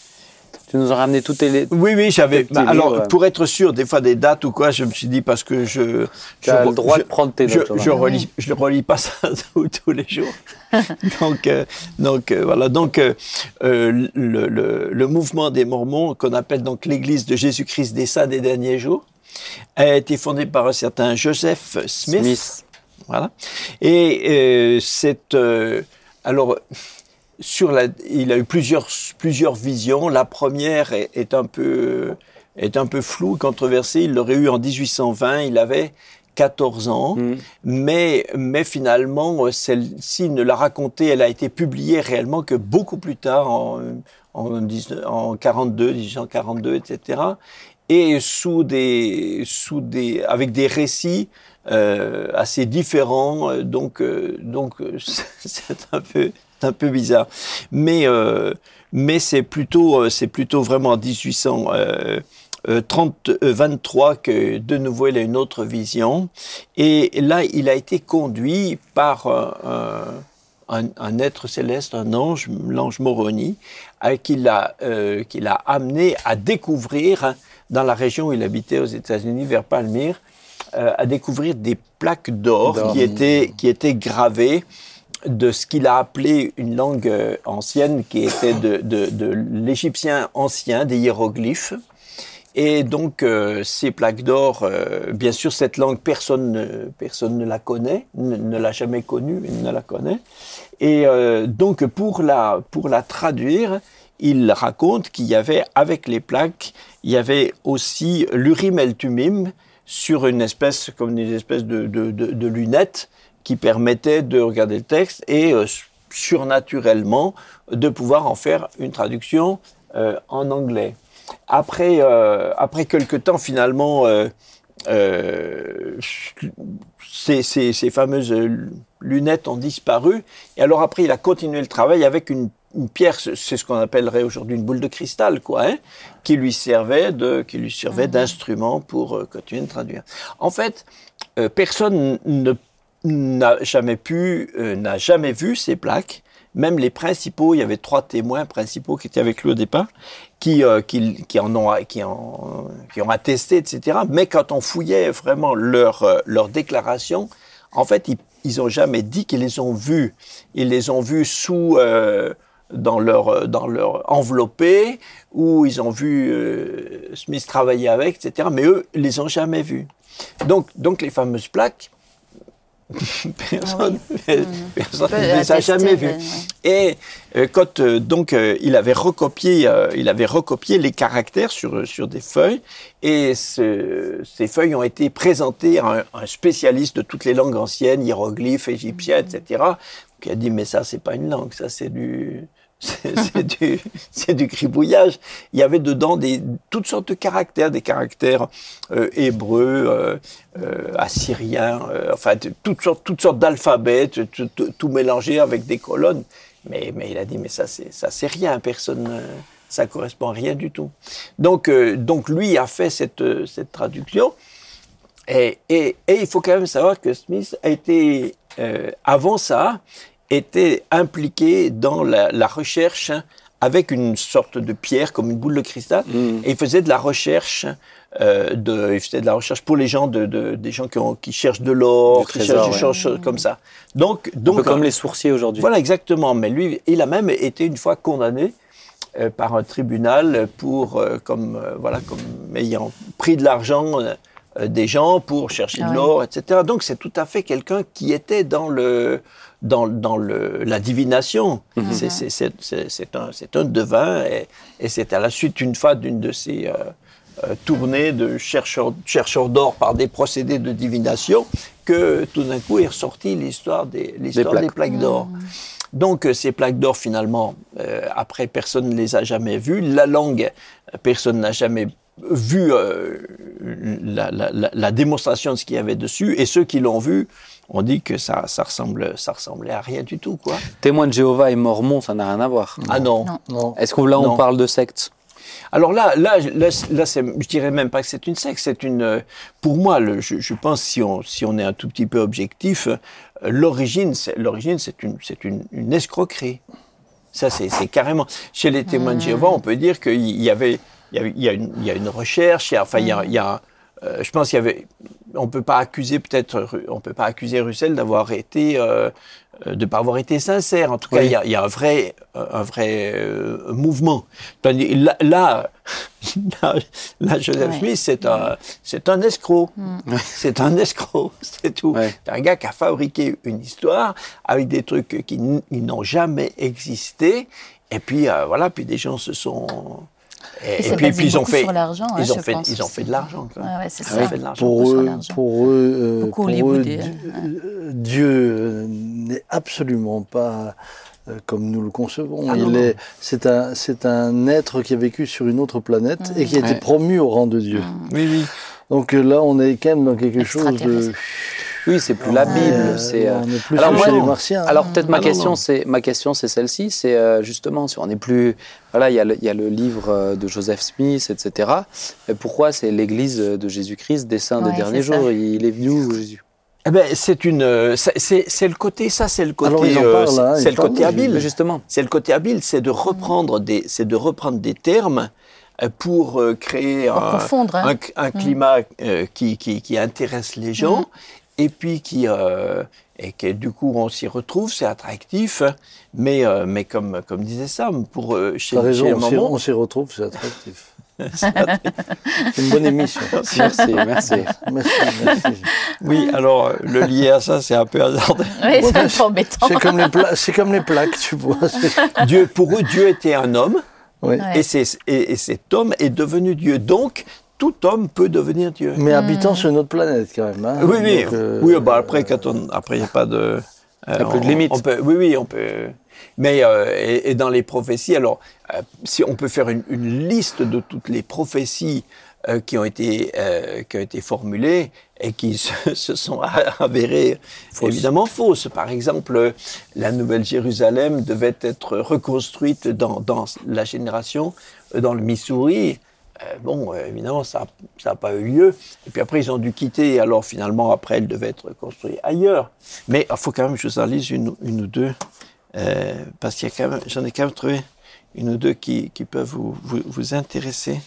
Tu nous as ramené toutes les... Oui, oui, j'avais. Bah, alors, livres. pour être sûr, des fois des dates ou quoi, je me suis dit parce que je. Tu je as le droit je- de prendre tes notes. Je relis, je relis pas ça tous, tous les jours. donc, euh, donc euh, voilà. Donc, euh, le, le- le mouvement des Mormons, qu'on appelle donc l'Église de Jésus-Christ des Saints des derniers jours, a été fondé par un certain Joseph Smith. Smith. Voilà. Et euh, cette. euh, alors. Sur la, il a eu plusieurs, plusieurs visions. La première est, est un peu, est un peu floue, controversée. Il l'aurait eu en 1820. Il avait 14 ans. Hmm. Mais, mais finalement, celle-ci ne l'a racontée, elle a été publiée réellement que beaucoup plus tard, en, en, 19 en 42, 1842, etc. Et sous des, sous des, avec des récits euh, assez différents. euh, Donc, euh, donc c'est un peu, un peu bizarre. Mais, euh, mais c'est plutôt, euh, c'est plutôt vraiment en 1800. Euh, 30, 23 que de nouveau il a une autre vision et là il a été conduit par un, un être céleste, un ange, l'ange Moroni, qui l'a euh, amené à découvrir dans la région où il habitait aux États-Unis vers Palmyre, euh, à découvrir des plaques d'or D'or. qui étaient qui étaient gravées de ce qu'il a appelé une langue euh, ancienne qui était de, de, l'égyptien ancien, des hiéroglyphes. Et donc, euh, ces plaques d'or, euh, bien sûr, cette langue, personne ne, personne ne la connaît, ne, l'a jamais connue, ne la connaît. Et donc, pour la, pour la traduire, il raconte qu'il y avait, avec les plaques, il y avait aussi l'urim et le tumim sur une espèce, comme une espèce de, de, qui permettait de regarder le texte et euh, surnaturellement de pouvoir en faire une traduction euh, en anglais. Après, euh, après quelques temps, finalement, euh, ces, ces, ces fameuses lunettes ont disparu. Et alors après, il a continué le travail avec une, une pierre, c'est ce qu'on appellerait aujourd'hui une boule de cristal, quoi, hein, qui lui servait de, qui lui servait d'instrument pour euh, continuer de traduire. En fait, euh, personne ne n'a jamais pu, euh, n'a jamais vu ces plaques, même les principaux, il y avait trois témoins principaux qui étaient avec lui au départ, qui, euh, qui, qui, en ont, qui, en, qui ont attesté, etc. Mais quand on fouillait vraiment leur, euh, leur déclaration, en fait, ils, ils ont jamais dit qu'ils les ont vus. Ils les ont vus sous, euh, dans leur, dans leur enveloppé, où ils ont vu euh, Smith travailler avec, etc. Mais eux, ils les ont jamais vus. Donc, donc les fameuses plaques, personne personne Peut ne les a jamais vues. ouais. Et euh, quand euh, donc euh, il avait recopié, euh, il avait recopié les caractères sur sur des feuilles, et ce- ces feuilles ont été présentées à un, un spécialiste de toutes les langues anciennes, hiéroglyphes, égyptiens, etc. Qui a dit mais ça c'est pas une langue, ça c'est du c'est du, du gribouillage. Il y avait dedans toutes sortes de caractères, des caractères euh, hébreux, euh, euh, assyriens, enfin toutes sortes, toutes d'alphabets, tout, mélangé avec des colonnes. Mais, il a dit, mais ça c'est, rien, personne, ça correspond à rien du tout. Donc, lui a fait cette, traduction. Et, il faut quand même savoir que Smith a été, avant ça, était impliqué dans la, la recherche avec une sorte de pierre, comme une boule de cristal, Mm. et il faisait de la recherche. Euh, de, il faisait de la recherche pour les gens, de, de- des gens qui, ont, qui cherchent de l'or, qui trésor, cherchent des ouais. choses comme ça. Donc, Un donc peu comme les sourciers aujourd'hui. voilà, exactement. Mais lui, il a même été une fois condamné euh, par un tribunal pour, euh, comme, euh, voilà, comme ayant pris de l'argent des gens pour chercher Ah de oui. l'or, etc. Donc c'est tout à fait quelqu'un qui était dans le dans, dans le, la divination. C'est- c'est- un, un devin et, et c'est à la suite une fois d'une de ces euh, euh, tournées de chercheurs, chercheurs d'or par des procédés de divination que tout d'un coup est ressortie l'histoire des, plaques. des plaques d'or. Donc euh, ces plaques d'or finalement, euh, après personne ne les a jamais vues. La langue, personne n'a jamais vu euh, la- la démonstration de ce qu'il y avait dessus. Et ceux qui l'ont vu ont dit que ça, ça, ressemble, ça ressemblait à rien du tout. quoi. Témoins de Jéhovah et Mormons, ça n'a rien à voir. Ah non. Non. Non. Est-ce que là, on Non. parle de secte Alors là, là, là, je dirais même pas que c'est une secte, c'est une. Pour moi, le, je, je pense si on, si on est un tout petit peu objectif, euh, l'origine, c'est l'origine, c'est une, c'est une, une escroquerie. Ça, c'est carrément. Chez les témoins de Jéhovah, on peut dire qu'il y avait, il y, avait, il y, a une, il y a une recherche. il y a- enfin, il y a, il y a euh, je pense qu'il y avait. On peut pas accuser peut-être, on peut pas accuser Russell d'avoir été, euh, euh, de pas avoir été sincère. En tout cas, il y a, il y a un vrai, un vrai euh, mouvement. Là, là, Joseph Ouais. Smith, c'est un, c'est un escroc. C'est un escroc, c'est tout. Ouais. C'est un gars qui a fabriqué une histoire avec des trucs qui n'ont jamais existé. Et puis euh, voilà, puis des gens se sont. Et, Et et c'est puis, ils ont fait. sur l'argent, hein, ils ont je fait, pense ils ont fait de l'argent. Ouais, c'est ça. fait de l'argent. Pour eux, l'argent. pour eux, euh, pour eux, Dieu, euh, euh, n'est absolument pas euh, comme nous le concevons. Ah, Il est, c'est un, c'est un être qui a vécu sur une autre planète et qui a été Ouais. promu au rang de Dieu. Oui, oui. Donc euh, là, on est quand même dans quelque chose de. Oui, c'est plus la Bible. Euh, c'est. euh, on est plus Alors chez les Martiens. Alors peut-être ma Ah question, c'est ma question, c'est celle-ci. C'est euh, justement si on n'est plus. Voilà, il y, a le- il y a le livre de Joseph Smith, etc. Mais pourquoi c'est l'Église de Jésus-Christ des saints Ouais, des derniers ça. jours? Il est venu où Jésus? Eh ben, c'est une. c'est- le côté. Ça, c'est le côté. Euh, hein, c'est le parlent côté habile. Justement. C'est le côté habile, c'est de reprendre des, c'est de reprendre des termes pour créer Pour un, confondre. hein. un, un climat euh, qui, qui, qui intéresse les gens et puis qui euh, et que du coup on s'y retrouve, c'est attractif, mais euh, mais comme comme disait Sam, pour euh, chez, T'as raison, chez les on s'y- on s'y retrouve, c'est attractif. c'est une bonne émission. Merci, merci. Merci, merci. oui, alors le lier à ça, c'est un peu hasardeux. Oui, c'est Ouais, un peu embêtant. C'est comme, les pla- c'est comme les plaques, tu vois. c'est- Dieu, pour eux, Dieu était un homme. Oui. Ouais. Et, c'est- et, et cet homme est devenu Dieu. Donc, tout homme peut devenir Dieu. Mais habitant sur notre planète, quand même. hein. Oui, oui. Donc, euh, oui bah après, quand on, après, il n'y a pas de. euh, y a plus de on- limite. on peut, oui, oui, on peut. Mais euh, et, et dans les prophéties, alors, euh, si on peut faire une, une liste de toutes les prophéties euh, qui ont été euh, qui ont été formulées et qui se, se sont avérées évidemment fausses. Par exemple, la Nouvelle Jérusalem devait être reconstruite dans, dans la génération dans le Missouri. Euh, bon, euh, évidemment, ça n'a pas eu lieu. Et puis après, ils ont dû quitter. Et alors, finalement, après, elle devait être construite ailleurs. Mais il faut quand même que je vous en lise une, une ou deux. Euh, parce qu'il y a quand j'en ai quand même trouvé une ou deux qui, qui peuvent vous, vous intéresser.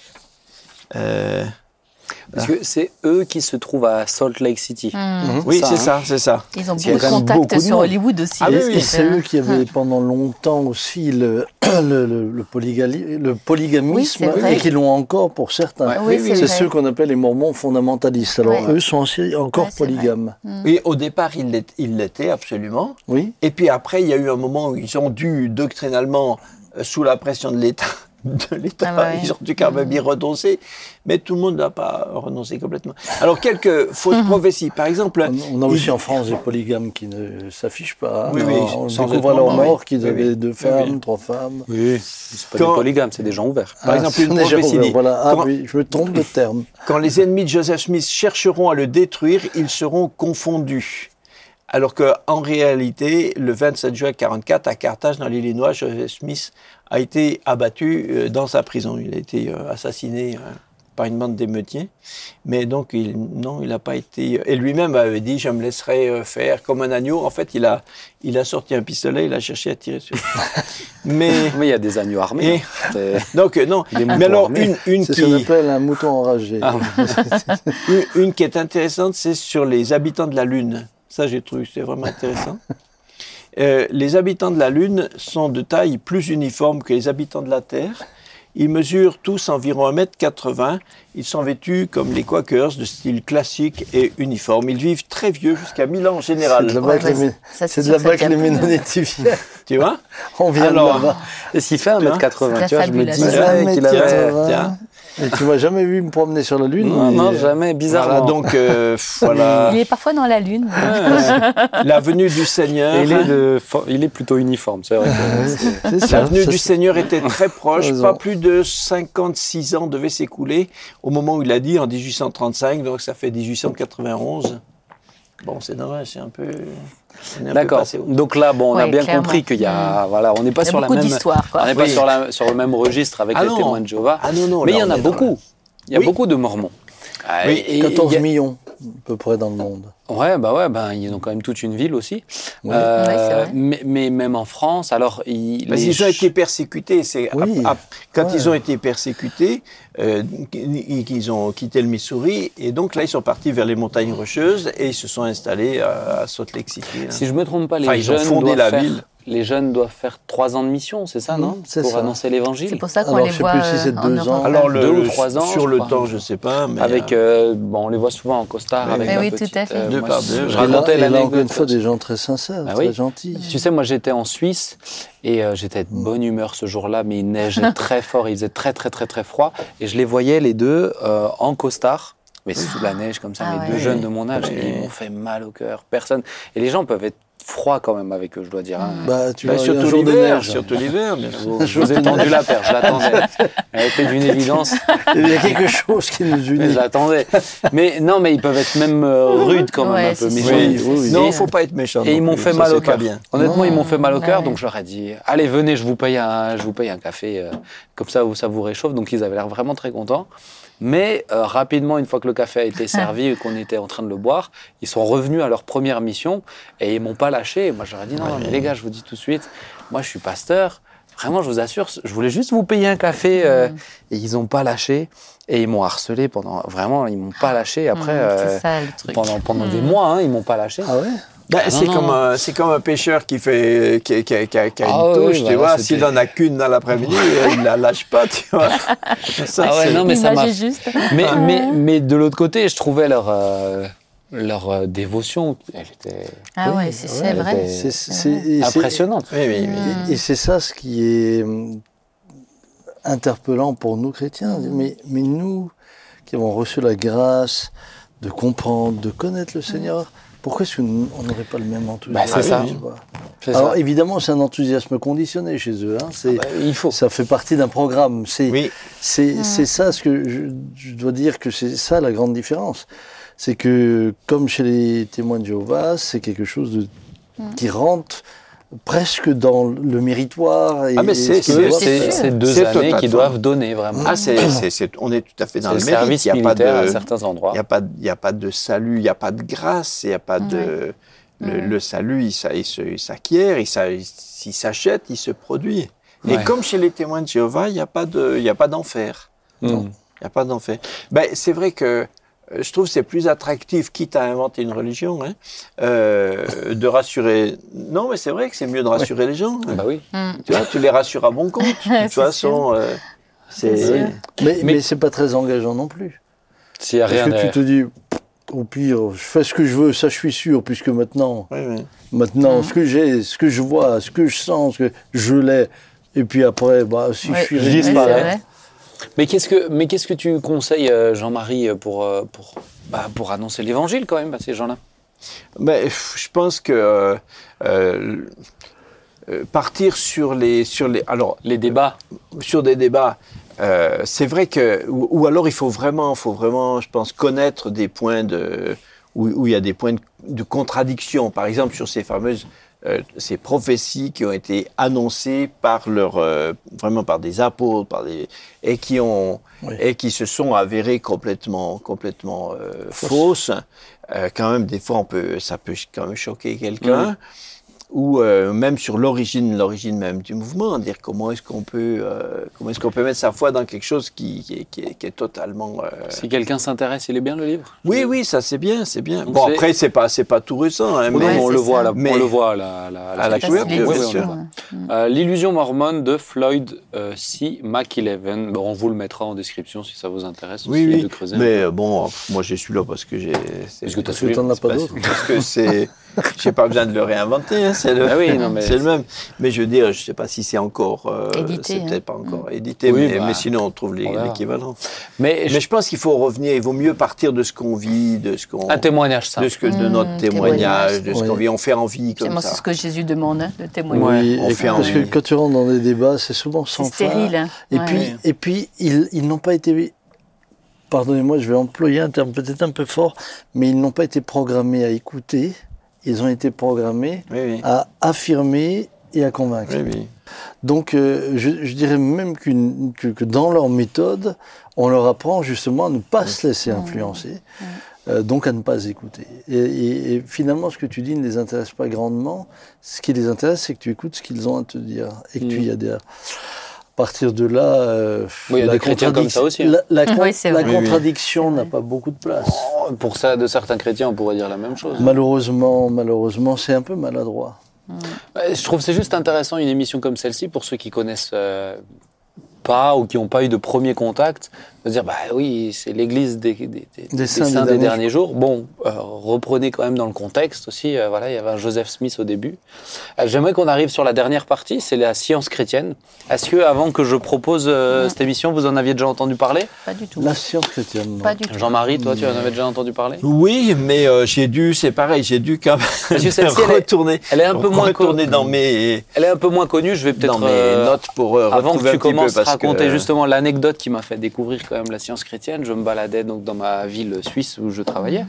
Parce que c'est eux qui se trouvent à Salt Lake City. Hmm. oui, ça, c'est hein. ça, c'est ça. Ils ont beaucoup de contacts sur. Hollywood aussi. Ah oui, oui, Et c'est eux qui avaient pendant longtemps aussi le, le, le, le polygali- le polygamisme Oui, et qui l'ont encore pour certains. Ouais. Oui, oui, c'est ceux qu'on appelle les mormons fondamentalistes. Alors Ouais. eux sont aussi encore Ouais, polygames. Oui, au départ, ils l'étaient absolument. Oui. Et puis après, il y a eu un moment où ils ont dû doctrinalement, euh, sous la pression de l'État, de l'État, Ah ouais. ils ont dû quand même y renoncer. Mais tout le monde n'a pas renoncé complètement. Alors quelques fausses prophéties, par exemple. On, on a aussi en France des polygames qui ne s'affichent pas. Oui, Alors, oui, on découvre leur mort oui. qu'ils avaient oui. deux femmes, oui. trois femmes. Oui, c'est pas Quand- des polygames, c'est des gens ouverts. Par exemple, une prophétie ouvert, dit, Voilà. Ah quand- oui, je me trompe de terme. Quand les ennemis de Joseph Smith chercheront à le détruire, ils seront confondus. Alors qu'en réalité, le 27 juin 44, à Carthage, dans l'Illinois, Joseph Smith a été abattu euh, dans sa prison. Il a été euh, assassiné euh, par une bande d'émeutiers. Mais donc, il, non, il n'a pas été... Et lui-même avait dit, je me laisserai euh, faire comme un agneau. En fait, il a, il a sorti un pistolet, il a cherché à tirer sur Mais... Mais il y a des agneaux armés. Et-. C'est- Donc, euh, non. Des moutons Mais alors, armés. une, une C'est qui... ce qu'on appelle un mouton enragé. Ah, Une, une qui est intéressante, c'est sur les habitants de la Lune. Ça, j'ai trouvé c'est vraiment intéressant. Euh, les habitants de la Lune sont de taille plus uniforme que les habitants de la Terre. Ils mesurent tous environ 1m80. Ils sont vêtus comme les Quakers, de style classique et uniforme. Ils vivent très vieux, jusqu'à 1000 ans en général. c'est de là-bas que les. Ménonites viennent. Tu vois? On vient Alors, de là-bas. Et s'il fait 1m80, C'est tu vois, je me disais qu'il avait... tiens. Et tu m'as jamais vu me promener sur la Lune Non, mais- non, jamais, bizarrement. Voilà, donc euh, voilà. Il est parfois dans la lune. la venue du Seigneur. Il, est de... fo- il est plutôt uniforme, c'est vrai. que c'est- C'est La venue ça, du Seigneur était très proche, Raison. pas plus de 56 ans devaient s'écouler au moment où il a dit en 1835, donc ça fait 1891. Bon, c'est dommage, c'est un peu. D'accord. Donc là, bon, on a bien clairement. compris qu'il y a, voilà, on n'est pas sur la même, on n'est pas sur, la, sur le même registre avec Ah les non. témoins de Jéhovah. Ah non, non, Mais il y en a beaucoup. Il y a Oui. beaucoup de Mormons. Ah, Oui, et- et 14 il y a- millions, peu près, dans le monde. Ouais, bah ouais, ben ils ont quand même toute une ville aussi. Oui. Euh, vrai. mais, mais même en France, alors ils, Parce les qu'ils ont été persécutés. C'est Oui. ap- ap- quand Ouais. ils ont été persécutés, euh, qu'ils qu'ils ont quitté le Missouri, et donc là ils sont partis vers les montagnes rocheuses et ils se sont installés à, à Salt Lake City. là. Si je me trompe pas, les Enfin, ils ont fondé la faire, ville. Les jeunes doivent faire trois ans de mission, c'est ça, non Pour ça. annoncer l'évangile. C'est pour ça qu'on les je sais voit plus si c'est euh, deux ans. Alors le, Deux ou trois ans, sur le crois. temps, je sais pas, mais Avec, euh, euh, bon, on les voit souvent en costard Oui, avec oui. tout à fait. euh, Deux moi, par je- deux. Je racontais là, encore une fois, des gens très sincères, Ah très oui. gentils. Tu sais, moi j'étais en Suisse et euh, j'étais de bonne humeur ce jour-là, mais il neigeait très fort, il faisait très très très très froid et je les voyais les deux euh, en costard. Mais sous la neige comme ça, Ah mes ouais. deux jeunes de mon âge, ils m'ont fait mal au cœur. Personne. Et les gens peuvent être froids quand même avec eux, je dois dire. hein. Bah, tu bah, surtout l'hiver, surtout l'hiver, bien Je sûr. vous, je vous ai tendu la perche, je l'attendais. Elle était d'une évidence, Il y a quelque chose qui nous mais unit. je l'attendais. Mais non, mais ils peuvent être même euh, rudes quand même, Ouais, un peu méchants. Oui, oui, oui. Non, faut pas être méchant. Et ils m'ont fait ça, mal au cœur. bien. Honnêtement, ils m'ont fait mal au cœur, Ouais. donc je leur ai dit allez, venez, je vous paye un, je vous paye un café, euh, comme ça, ça vous réchauffe. Donc ils avaient l'air vraiment très contents. Mais euh, rapidement, une fois que le café a été servi et qu'on était en train de le boire, ils sont revenus à leur première mission et ils m'ont pas lâché. Et moi, ai dit non, non, mais les gars, je vous dis tout de suite, moi, je suis pasteur. Vraiment, je vous assure, je voulais juste vous payer un café. euh, et ils ont pas lâché. Et ils m'ont harcelé pendant. Vraiment, ils m'ont pas lâché. Après, Mmh, euh, ça le truc. pendant, pendant des Mm. mois, hein, ils m'ont pas lâché. Ah ouais? Bah, Ah, c'est comme un, c'est comme un pêcheur qui fait, qui, qui- qui a- qui a Ah une oui, touche, tu voilà, vois. S'il en a qu'une dans l'après-midi, euh, il la lâche pas, tu vois. Ça, Ah ouais, non, mais ça L'image m'a est juste. Mais, Ouais. mais, mais de l'autre côté, je trouvais leur, euh, leur euh, dévotion elle était Ah Oui, ouais, c'est ouais, vrai. c'est- impressionnante. Oui, oui, oui. Mm. Et, et c'est ça ce qui est hum, interpellant pour nous chrétiens. Mais, mais nous qui avons reçu la grâce de comprendre, de connaître le Seigneur, pourquoi est-ce qu'on n'aurait pas le même enthousiasme Bah, c'est ça. Alors ça. évidemment, c'est un enthousiasme conditionné chez eux. hein. C'est- Bah, il faut. ça fait partie d'un programme. C'est Oui. c'est c'est ça ce que je, je dois dire que c'est ça la grande différence. C'est que comme chez les témoins de Jéhovah, c'est quelque chose de, qui rentre presque dans le méritoire. Et, Ah, mais c'est- ce deux C'est années total. qui doivent donner vraiment. Ah, on est tout à fait dans le le mérite. service Il n'y a pas militaire à de, certains endroits. il y a pas, de- il y a pas de salut, il n'y a pas de grâce, il n'y a pas de, Le, le salut, il, s'acquiert, il, s'a- il s'achète, il se produit. Et comme chez les témoins de Jéhovah, il n'y a pas de, il y a pas d'enfer. Mm. Il n'y a pas d'enfer. Ben, c'est vrai que euh, je trouve que c'est plus attractif, quitte à inventer une religion, hein, euh, de rassurer. Non, mais c'est vrai que c'est mieux de rassurer les gens. hein. Bah oui. Mm. Tu vois, tu les rassures à bon compte. De toute façon, euh, C'est. Mais, Mais- mais c'est pas très engageant non plus. S'il y a Parce rien que tu te dis, au pire, je fais ce que je veux, ça je suis sûr, puisque maintenant, Oui, oui. maintenant, Mhm. ce que j'ai, ce que je vois, ce que je sens, ce que je l'ai, et puis après, bah, si Ouais. je suis Je Mais qu'est-ce que, mais qu'est-ce que tu conseilles, euh, Jean-Marie, pour, euh, pour, bah, pour annoncer l'évangile quand même à ces gens-là? Ben, je pense que euh, euh, euh, partir sur les, sur les, alors Les débats. sur des débats, euh, c'est vrai que, ou, ou alors il faut vraiment, faut vraiment, je pense, connaître des points de, où, où il y a des points de, de contradiction. Par exemple, sur ces fameuses, euh, ces prophéties qui ont été annoncées par leur, euh, vraiment par des apôtres, par des, et qui ont, Oui. et qui se sont avérées complètement, complètement euh, fausses. Euh, quand même, des fois, on peut, ça peut quand même choquer quelqu'un. Ou euh, même sur l'origine, l'origine même du mouvement, dire comment est-ce qu'on peut, euh, comment est-ce qu'on peut mettre sa foi dans quelque chose qui, qui, est, qui est- qui est totalement. euh, Si quelqu'un s'intéresse, il est bien le livre Oui, oui, ça c'est bien, c'est bien. Donc Bon c'est- après c'est pas, c'est pas tout récent, hein, mais on le voit, à la, Mais- on le voit la, la, À la couverture, c'est bien l'édition, sûr. ouais. Euh, L'illusion mormone de Floyd euh, C. McEleven. Bon, on vous le mettra en description si ça vous intéresse. Oui, aussi, oui. De creuser Mais bon, moi j'ai celui-là parce que j'ai. c'est- Parce que t'en as c'est pas pas- d'autres. Parce que c'est, j'ai pas besoin de le réinventer, hein, c'est le, Ah oui, non, mais c'est le même. Mais je veux dire, je sais pas si c'est encore, euh, Édité, c'est hein. peut-être pas encore édité, Oui, mais, bah, mais sinon on trouve les- l'équivalent. Mais, Mais je pense qu'il faut revenir, il vaut mieux partir de ce qu'on vit, de ce qu'on, un témoignage simple. de ce que de Mmh, notre témoignage, témoignage. de ce Oui. qu'on vit, on fait envie comme Moi, c'est ça. ce que Jésus demande, hein, de témoigner. Oui, on fait parce que quand tu rentres dans des débats, c'est souvent C'est sans fin. stérile. hein. Et Ouais. puis, et puis ils, ils n'ont pas été, pardonnez-moi, je vais employer un terme peut-être un peu fort, mais ils n'ont pas été programmés à écouter, ils ont été programmés Oui, oui. à affirmer et à convaincre. Oui, oui. Donc, euh, je, je dirais même que, que dans leur méthode, on leur apprend justement à ne pas se laisser influencer, euh, donc à ne pas écouter. Et, et- et finalement, ce que tu dis ne les intéresse pas grandement. Ce qui les intéresse, c'est que tu écoutes ce qu'ils ont à te dire et que tu y adhères. À partir de là, euh, Oui, il y a la des chrétiens comme ça aussi, hein. La, la con- Oui, c'est la vrai. Oui, oui. contradiction n'a pas beaucoup de place. Oh, Pour ça, de certains chrétiens, on pourrait dire la même chose. Malheureusement, malheureusement, c'est un peu maladroit. Je trouve que c'est juste intéressant une émission comme celle-ci pour ceux qui connaissent euh, pas ou qui n'ont pas eu de premier contact, de dire bah oui, c'est l'Église des, des, des- des saints saints, des derniers derniers jours. Bon, euh, reprenez quand même dans le contexte aussi. euh, voilà, il y avait un Joseph Smith au début. Euh, J'aimerais qu'on arrive sur la dernière partie, c'est la science chrétienne. Est-ce que avant que je propose euh, cette émission, vous en aviez déjà entendu parler? Pas du tout. La science chrétienne, non. Pas du tout. Jean-Marie, toi, tu en avais déjà entendu parler? Oui, mais euh, j'ai dû, c'est pareil, j'ai dû quand même Parce que celle-ci, elle est- retourner, Elle est un peu moins retourner co- dans mes, Elle est un peu moins connue. Je vais dans peut-être mes euh, notes pour euh, Avant que retrouver tu commences à parce que- raconter justement l'anecdote qui m'a fait découvrir quand même la science chrétienne, je me baladais donc dans ma ville suisse où je travaillais.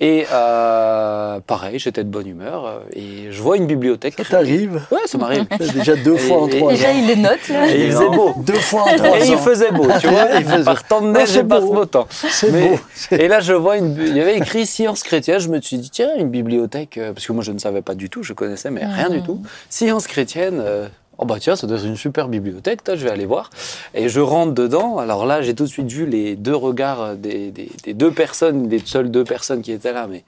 Et euh, pareil, j'étais de bonne humeur euh, et je vois une bibliothèque. Ça t'arrive? Ouais, ça m'arrive. Déjà deux fois en Et- trois Déjà, ans. il les note, là. Et il faisait beau. Deux fois en trois Et il faisait beau, tu vois. Il faisait- Par temps de neige et par beau. beau temps. C'est beau. Et là, je vois une, il y avait écrit science chrétienne. Je me suis dit, tiens, une bibliothèque, euh, parce que moi, je ne savais pas du tout, je connaissais, mais rien du tout. Science chrétienne. euh, Oh bah tiens, ça doit être une super bibliothèque, toi, je vais aller voir. Et je rentre dedans. Alors là, j'ai tout de suite vu les deux regards des, deux personnes, des seules deux personnes qui étaient là, mais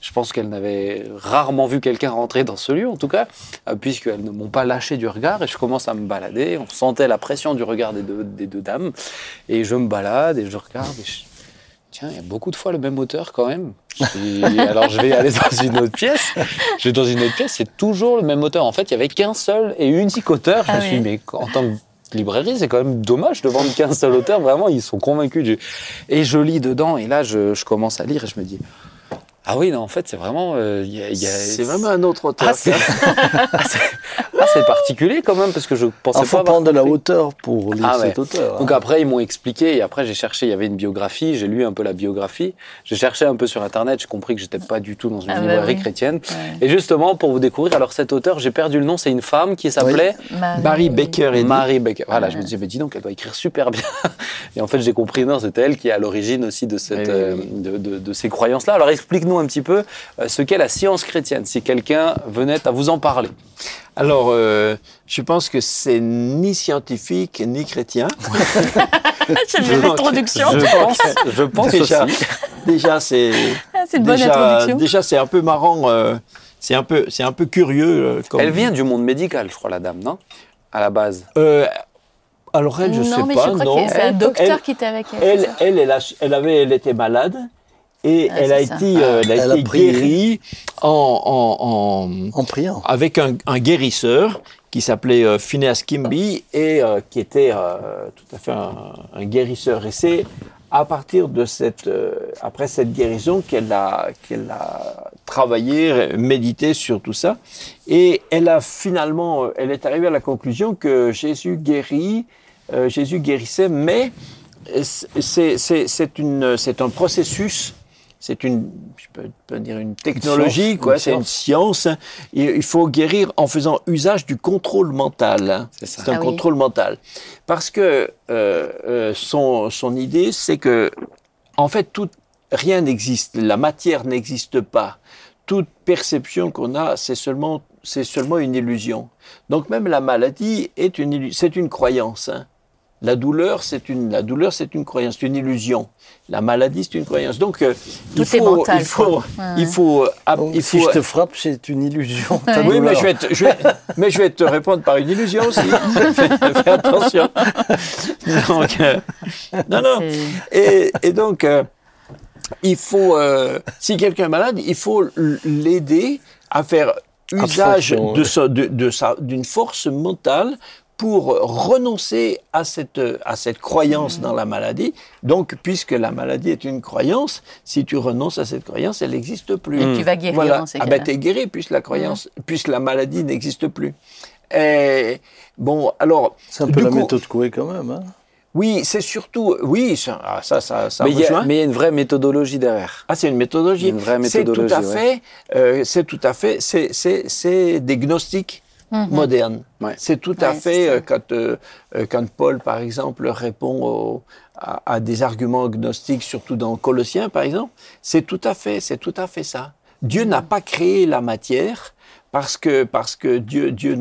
je pense qu'elles n'avaient rarement vu quelqu'un rentrer dans ce lieu, en tout cas, euh, puisqu'elles ne m'ont pas lâché du regard. Et je commence à me balader. On sentait la pression du regard des deux, des deux dames. Et je me balade et je regarde. Et je- Tiens, il y a beaucoup de fois le même auteur quand même. Alors je vais aller dans une autre pièce. Je vais dans une autre pièce, c'est toujours le même auteur. En fait, il y avait qu'un seul et unique auteur. Je Ah me suis dit, mais en tant que librairie, c'est quand même dommage de vendre qu'un seul auteur. Vraiment, ils sont convaincus. du- Et je lis dedans, et là, je, je commence à lire et je me dis, ah oui, non, en fait, c'est vraiment. euh, il y a- il y a- C'est vraiment un autre auteur. Ah, c'est ah, ah, particulier quand même, parce que je pensais Il pas. faut avoir prendre de la hauteur pour lire Ah ouais. cet auteur. Donc hein. après, ils m'ont expliqué, et après j'ai cherché, il y avait une biographie, j'ai lu un peu la biographie, j'ai cherché un peu sur Internet, j'ai compris que j'étais pas du tout dans une Ah bah librairie oui. chrétienne. Ouais. Et justement, pour vous découvrir, alors cet auteur, j'ai perdu le nom, c'est une femme qui s'appelait Marie- Baker et Marie Becker. Voilà, je me disais, mais dis donc, elle doit écrire super bien. Et en fait, j'ai compris, non, c'était elle qui est à l'origine aussi de, cette, Oui, euh, oui. de, de- de ces croyances-là. Alors explique-nous dites-nous un petit peu euh, ce qu'est la science chrétienne, si quelqu'un venait à vous en parler. Alors, euh, je pense que c'est ni scientifique ni chrétien. J'aime bien l'introduction. Je pense, je pense déjà, aussi. déjà c'est Ah, C'est une bonne déjà, introduction. déjà c'est un peu marrant. euh, c'est un peu, c'est un peu curieux. euh, comme- Elle vient du monde médical, je crois, la dame, non? À la base. Euh, alors elle, je non, sais mais pas. je crois non. c'est un docteur elle- qui était avec elle. Elle, elle, elle, a- elle avait, elle était malade et Ah, elle a été, euh, elle a Elle a été prié. guérie en, en, en- En priant. avec un, un guérisseur qui s'appelait euh, Phineas Kimby et euh, qui était euh, tout à fait un, un guérisseur. Et c'est à partir de cette, euh, après cette guérison qu'elle a, qu'elle a travaillé, médité sur tout ça. Et elle a finalement, elle est arrivée à la conclusion que Jésus guérit, euh, Jésus guérissait, mais c'est, c'est, c'est, une, c'est un processus, c'est une, je peux dire une technologie, science, quoi, c'est une science. Il il faut guérir en faisant usage du contrôle mental. hein. C'est ça. C'est un Ah oui. contrôle mental. Parce que euh, euh, son, son idée, c'est que, en fait, tout, rien n'existe. La matière n'existe pas. Toute perception qu'on a, c'est seulement, c'est seulement une illusion. Donc même la maladie est une, c'est une croyance. hein. La douleur, c'est une, la douleur, c'est une croyance, c'est une illusion. La maladie, c'est une croyance. Donc, euh, il Tout est faut, mental, il faut, quoi. Ouais, il ouais. faut, Donc, il si je te frappe, c'est une illusion. Ouais. oui, mais je vais, te, je vais- mais je vais te répondre par une illusion aussi. fais, fais attention. Donc, euh, non, non. Et, et donc, euh, il faut, euh, si quelqu'un est malade, il faut l'aider à faire usage de ouais. sa- de- de sa- d'une force mentale pour renoncer à cette, à cette croyance dans la maladie. Donc, puisque la maladie est une croyance, si tu renonces à cette croyance, elle n'existe plus. Et tu vas guérir Voilà. dans ces ah ben t'es guéri puisque la croyance, puisque la maladie n'existe plus. Et, bon, alors. C'est un du peu la coup, méthode Coué quand même. Hein. Oui, c'est surtout, oui, ça, ah, ça, ça, ça mais il y, a, rejoint. mais il y a une vraie méthodologie derrière. Ah, c'est une méthodologie. Une vraie C'est tout méthodologie, à ouais. fait, euh, c'est tout à fait, c'est, c'est, c'est des gnostiques Mhm. modernes. Ouais. C'est tout à Ouais, fait euh, quand, euh, euh, quand Paul, par exemple, répond au- à, à des arguments gnostiques, surtout dans Colossiens, par exemple. C'est tout à fait, c'est tout à fait ça. Dieu n'a pas créé la matière parce que parce que Dieu Dieu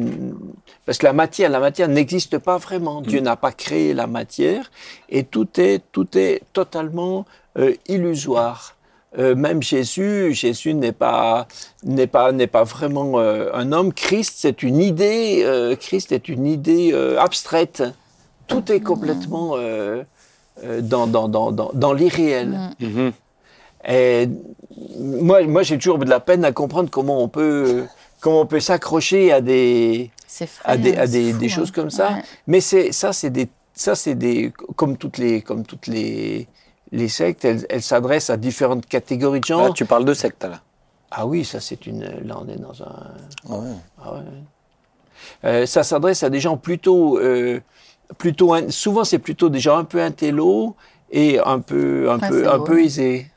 parce que la matière la matière n'existe pas vraiment. Dieu n'a pas créé la matière et tout est tout est totalement euh, illusoire. Euh, même Jésus, Jésus n'est pas n'est pas n'est pas vraiment euh, un homme. Christ, c'est une idée. euh, Christ est une idée euh, abstraite. Tout est complètement dans dans dans dans, dans l'irréel. Mhm. Et moi, moi j'ai toujours de la peine à comprendre comment on peut, comment on peut s'accrocher à des, à des, à des, fou, des hein. choses comme ça. Ouais. Mais c'est, ça, c'est des, ça, c'est des, comme toutes les, comme toutes les, les sectes, elles, elles s'adressent à différentes catégories de gens. Là, tu parles de secte, là. Ah oui, ça, c'est une, là, on est dans un, Ah ouais. ah ouais. Euh, ça s'adresse à des gens plutôt, euh, plutôt, in- souvent c'est plutôt des gens un peu intello et un peu, un peu, un peu aisés.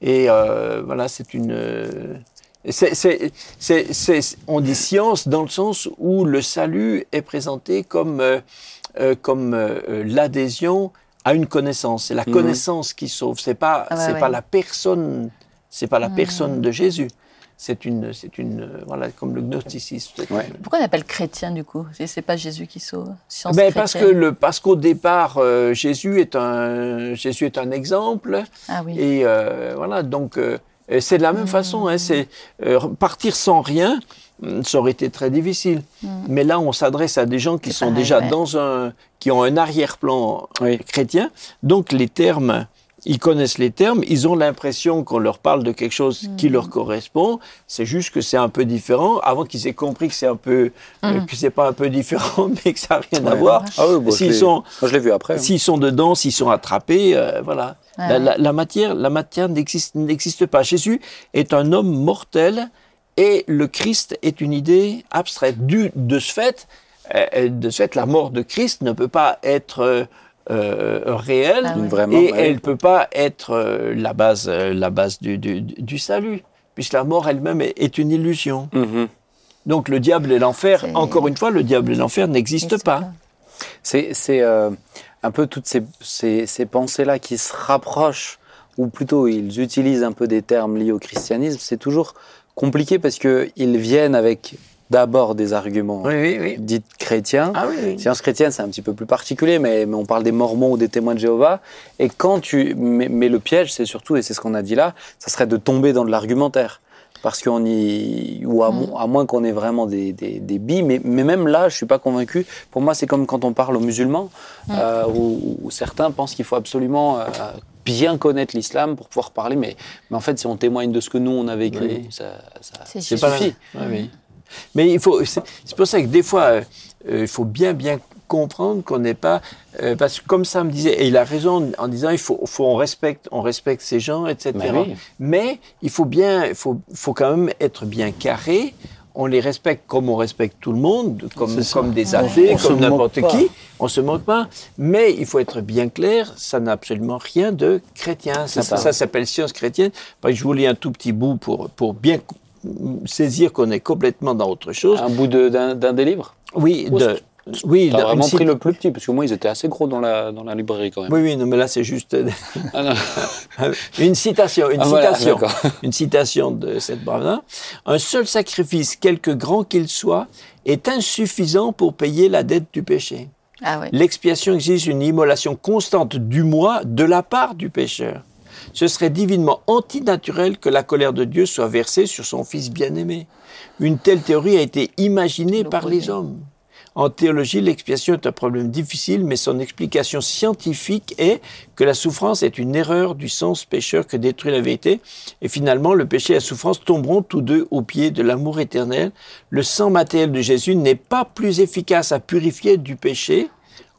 Et euh, voilà, c'est une, c'est, c'est, c'est, c'est- on dit science dans le sens où le salut est présenté comme, euh, comme euh, l'adhésion à une connaissance. C'est la Mhm. connaissance qui sauve. C'est pas, Ah c'est ouais. pas la personne, c'est pas la Mhm. personne de Jésus. C'est une, c'est une, euh, voilà, comme le gnosticisme. Ouais. Pourquoi on appelle chrétien du coup? C'est- C'est pas Jésus qui sauve? Science Ben, parce que le, parce qu'au départ, euh, Jésus est un, Jésus est un exemple. Ah oui. Et euh, voilà, donc euh, c'est de la même Mm. façon. Hein, c'est euh, partir sans rien, ça aurait été très difficile. Mais là, on s'adresse à des gens qui Mm. Sont pareil, déjà ouais. dans un, qui ont un arrière-plan Oui. chrétien. Donc les termes, ils connaissent les termes, ils ont l'impression qu'on leur parle de quelque chose Mm. qui leur correspond. C'est juste que c'est un peu différent. Avant qu'ils aient compris que c'est un peu, euh, Mm. que c'est pas un peu différent, mais que ça n'a rien à Ouais. voir. Ah oui, bon, S'ils sont, Moi, je l'ai vu après. hein. S'ils sont dedans, s'ils sont attrapés, euh, voilà. Ouais, La, la- la matière, la matière n'existe, n'existe pas. Jésus est un homme mortel et le Christ est une idée abstraite. Du, de ce fait, euh, de ce fait, la mort de Christ ne peut pas être euh, euh, réelle Ah et elle ne peut pas être euh, la base, euh, la base du, du- du salut, puisque la mort elle-même est, est une illusion. Mhm. Donc le diable et l'enfer, encore une fois, le diable et l'enfer n'existent pas. ça. C'est c'est, euh, un peu toutes ces, ces, ces pensées-là qui se rapprochent ou plutôt ils utilisent un peu des termes liés au christianisme, c'est toujours compliqué parce qu'ils viennent avec d'abord des arguments Oui, oui, oui. dits chrétiens. Ah oui, oui. Science chrétienne, c'est un petit peu plus particulier, mais, mais on parle des Mormons ou des témoins de Jéhovah. Et quand tu. Mais, mais le piège, c'est surtout, et c'est ce qu'on a dit là, ça serait de tomber dans de l'argumentaire. Parce qu'on y. Ou à, mo- à moins qu'on ait vraiment des, des, des billes. Mais, mais même là, je suis pas convaincu. Pour moi, c'est comme quand on parle aux musulmans, euh, où, où certains pensent qu'il faut absolument. euh, bien connaître l'islam pour pouvoir parler, mais, mais en fait, si on témoigne de ce que nous, on a vécu, Oui. ça, ça, C'est pas suffit. Ouais, oui. Mais il faut, c'est c'est pour ça que des fois, euh, il faut bien, bien comprendre qu'on n'est pas, euh, parce que comme ça me disait, et il a raison en disant, il faut, faut on respecte, on respecte ces gens, etc. Mais oui. Mais il faut bien, il faut, faut quand même être bien carré. On les respecte comme on respecte tout le monde, comme, comme des athées, on comme n'importe qui. On se moque pas. Mais il faut être bien clair, ça n'a absolument rien de chrétien. Ça, ça. ça s'appelle science chrétienne. Je vous lis un tout petit bout pour, pour bien saisir qu'on est complètement dans autre chose. Un bout d'un des livres? Oui, de, oui, T'as vraiment pris le plus petit, parce que moi, ils étaient assez gros dans la, dans la librairie quand même. Oui, oui, non, mais là c'est juste euh, Ah, une citation, une Ah, voilà, citation, d'accord. une citation de cette brave Un seul sacrifice, quelque grand qu'il soit, est insuffisant pour payer la dette du péché. Ah ouais. L'expiation exige une immolation constante du moi de la part du pécheur. Ce serait divinement antinaturel que la colère de Dieu soit versée sur son Fils bien-aimé. Une telle théorie a été imaginée Le par les hommes. En théologie, l'expiation est un problème difficile, mais son explication scientifique est que la souffrance est une erreur du sens pécheur que détruit la vérité, et finalement le péché et la souffrance tomberont tous deux au pied de l'amour éternel. Le sang matériel de Jésus n'est pas plus efficace à purifier du péché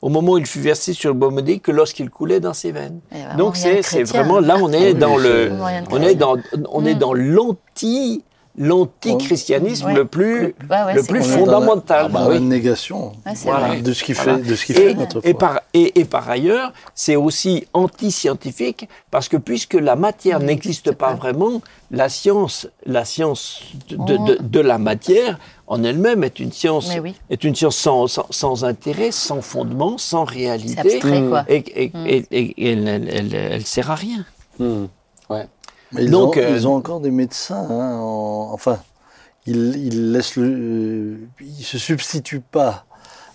au moment où il fut versé sur le bois maudit que lorsqu'il coulait dans ses veines. Donc c'est vraiment là on est dans le est dans on est Mm. dans l'anti l'anti-christianisme Ouais. le plus Ouais, ouais, le c'est plus dans la- fondamental. dans bah la négation Voilà. de ce qui fait, Voilà. de ce qui Et, fait notre foi. et par, et, et par ailleurs, c'est aussi anti-scientifique parce que puisque la matière Oui, n'existe pas pas. vraiment, la science, la science de, de- de- de la matière en elle-même est une science, oui. est une science sans, sans, sans intérêt, sans fondement, sans C'est réalité, abstrait, Mm. quoi. et, et, Mm. et- et- et elle, elle, elle- elle sert à rien. Hmm. Ouais. Mais ils, Donc, ont, euh, ils ont encore des médecins. hein, en- enfin, ils, ils laissent le, euh, ils se substituent pas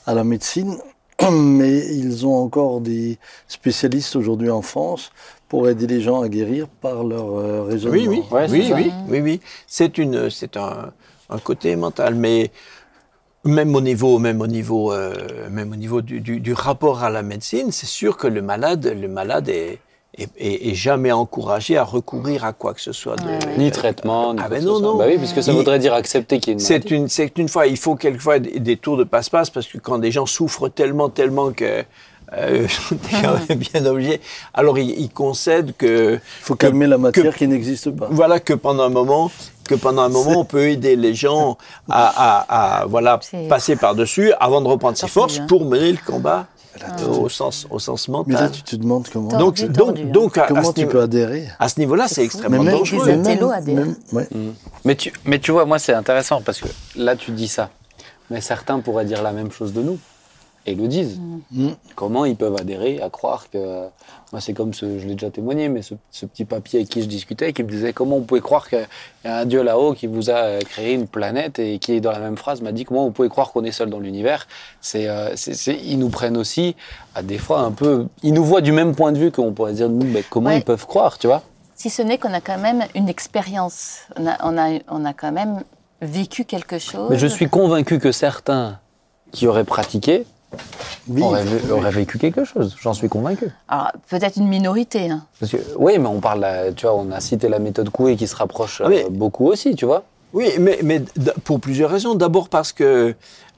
à la médecine, mais ils ont encore des spécialistes aujourd'hui en France pour aider les gens à guérir par leur euh, raisonnement. Oui, oui, Ouais, oui, oui, oui, oui. C'est une, c'est un, un côté mental, mais même au niveau, même au niveau, euh, même au niveau du, du- du rapport à la médecine, c'est sûr que le malade, le malade est, est, est- est jamais encouragé à recourir à quoi que ce soit. De, Ouais. Ni traitement, ni Ah ben non, non. Bah oui, puisque ça Il- voudrait dire accepter qu'il y ait une C'est une, c'est une fois, il faut quelquefois des, des tours de passe-passe parce que quand des gens souffrent tellement, tellement que euh, t'es quand même bien obligé. Alors ils, ils concèdent que Il faut calmer la matière qui n'existe pas. voilà que pendant un moment que pendant un moment on peut aider les gens à, à, à, voilà passer par dessus avant de reprendre ses forces hein. pour mener le combat euh, au sens au sens Mais là, mental. tu te demandes comment, Donc donc hein. donc à, comment ce tu niveau, peux adhérer. à ce niveau-là c'est extrêmement même- dangereux. même- ouais. Mais tu, mais tu vois, moi, c'est intéressant parce que là, tu dis ça. Mais certains pourraient dire la même chose de nous. Et le disent. Mm. Comment ils peuvent adhérer à croire que. Moi, c'est comme ce. Je l'ai déjà témoigné, mais ce, ce petit papier avec qui je discutais, qui me disait comment vous pouvez croire qu'il y a un Dieu là-haut qui vous a euh, créé une planète et qui, dans la même phrase, m'a dit comment vous pouvez croire qu'on est seul dans l'univers? C'est, euh, c'est, c'est- ils nous prennent aussi, à des fois, un peu. Ils nous voient du même point de vue qu'on pourrait dire, nous, mais comment Ouais. ils peuvent croire, tu vois? Si ce n'est qu'on a quand même une expérience. On a, on, a, on a quand même vécu quelque chose. Mais je suis convaincu que certains qui auraient pratiqué Oui, auraient vécu quelque chose. J'en suis convaincu. Alors, peut-être une minorité. hein. Parce que, oui, mais on parle, là, tu vois, on a cité la méthode Coué qui se rapproche Ah, mais- euh, beaucoup aussi, tu vois. Oui, mais, mais d- pour plusieurs raisons. D'abord parce que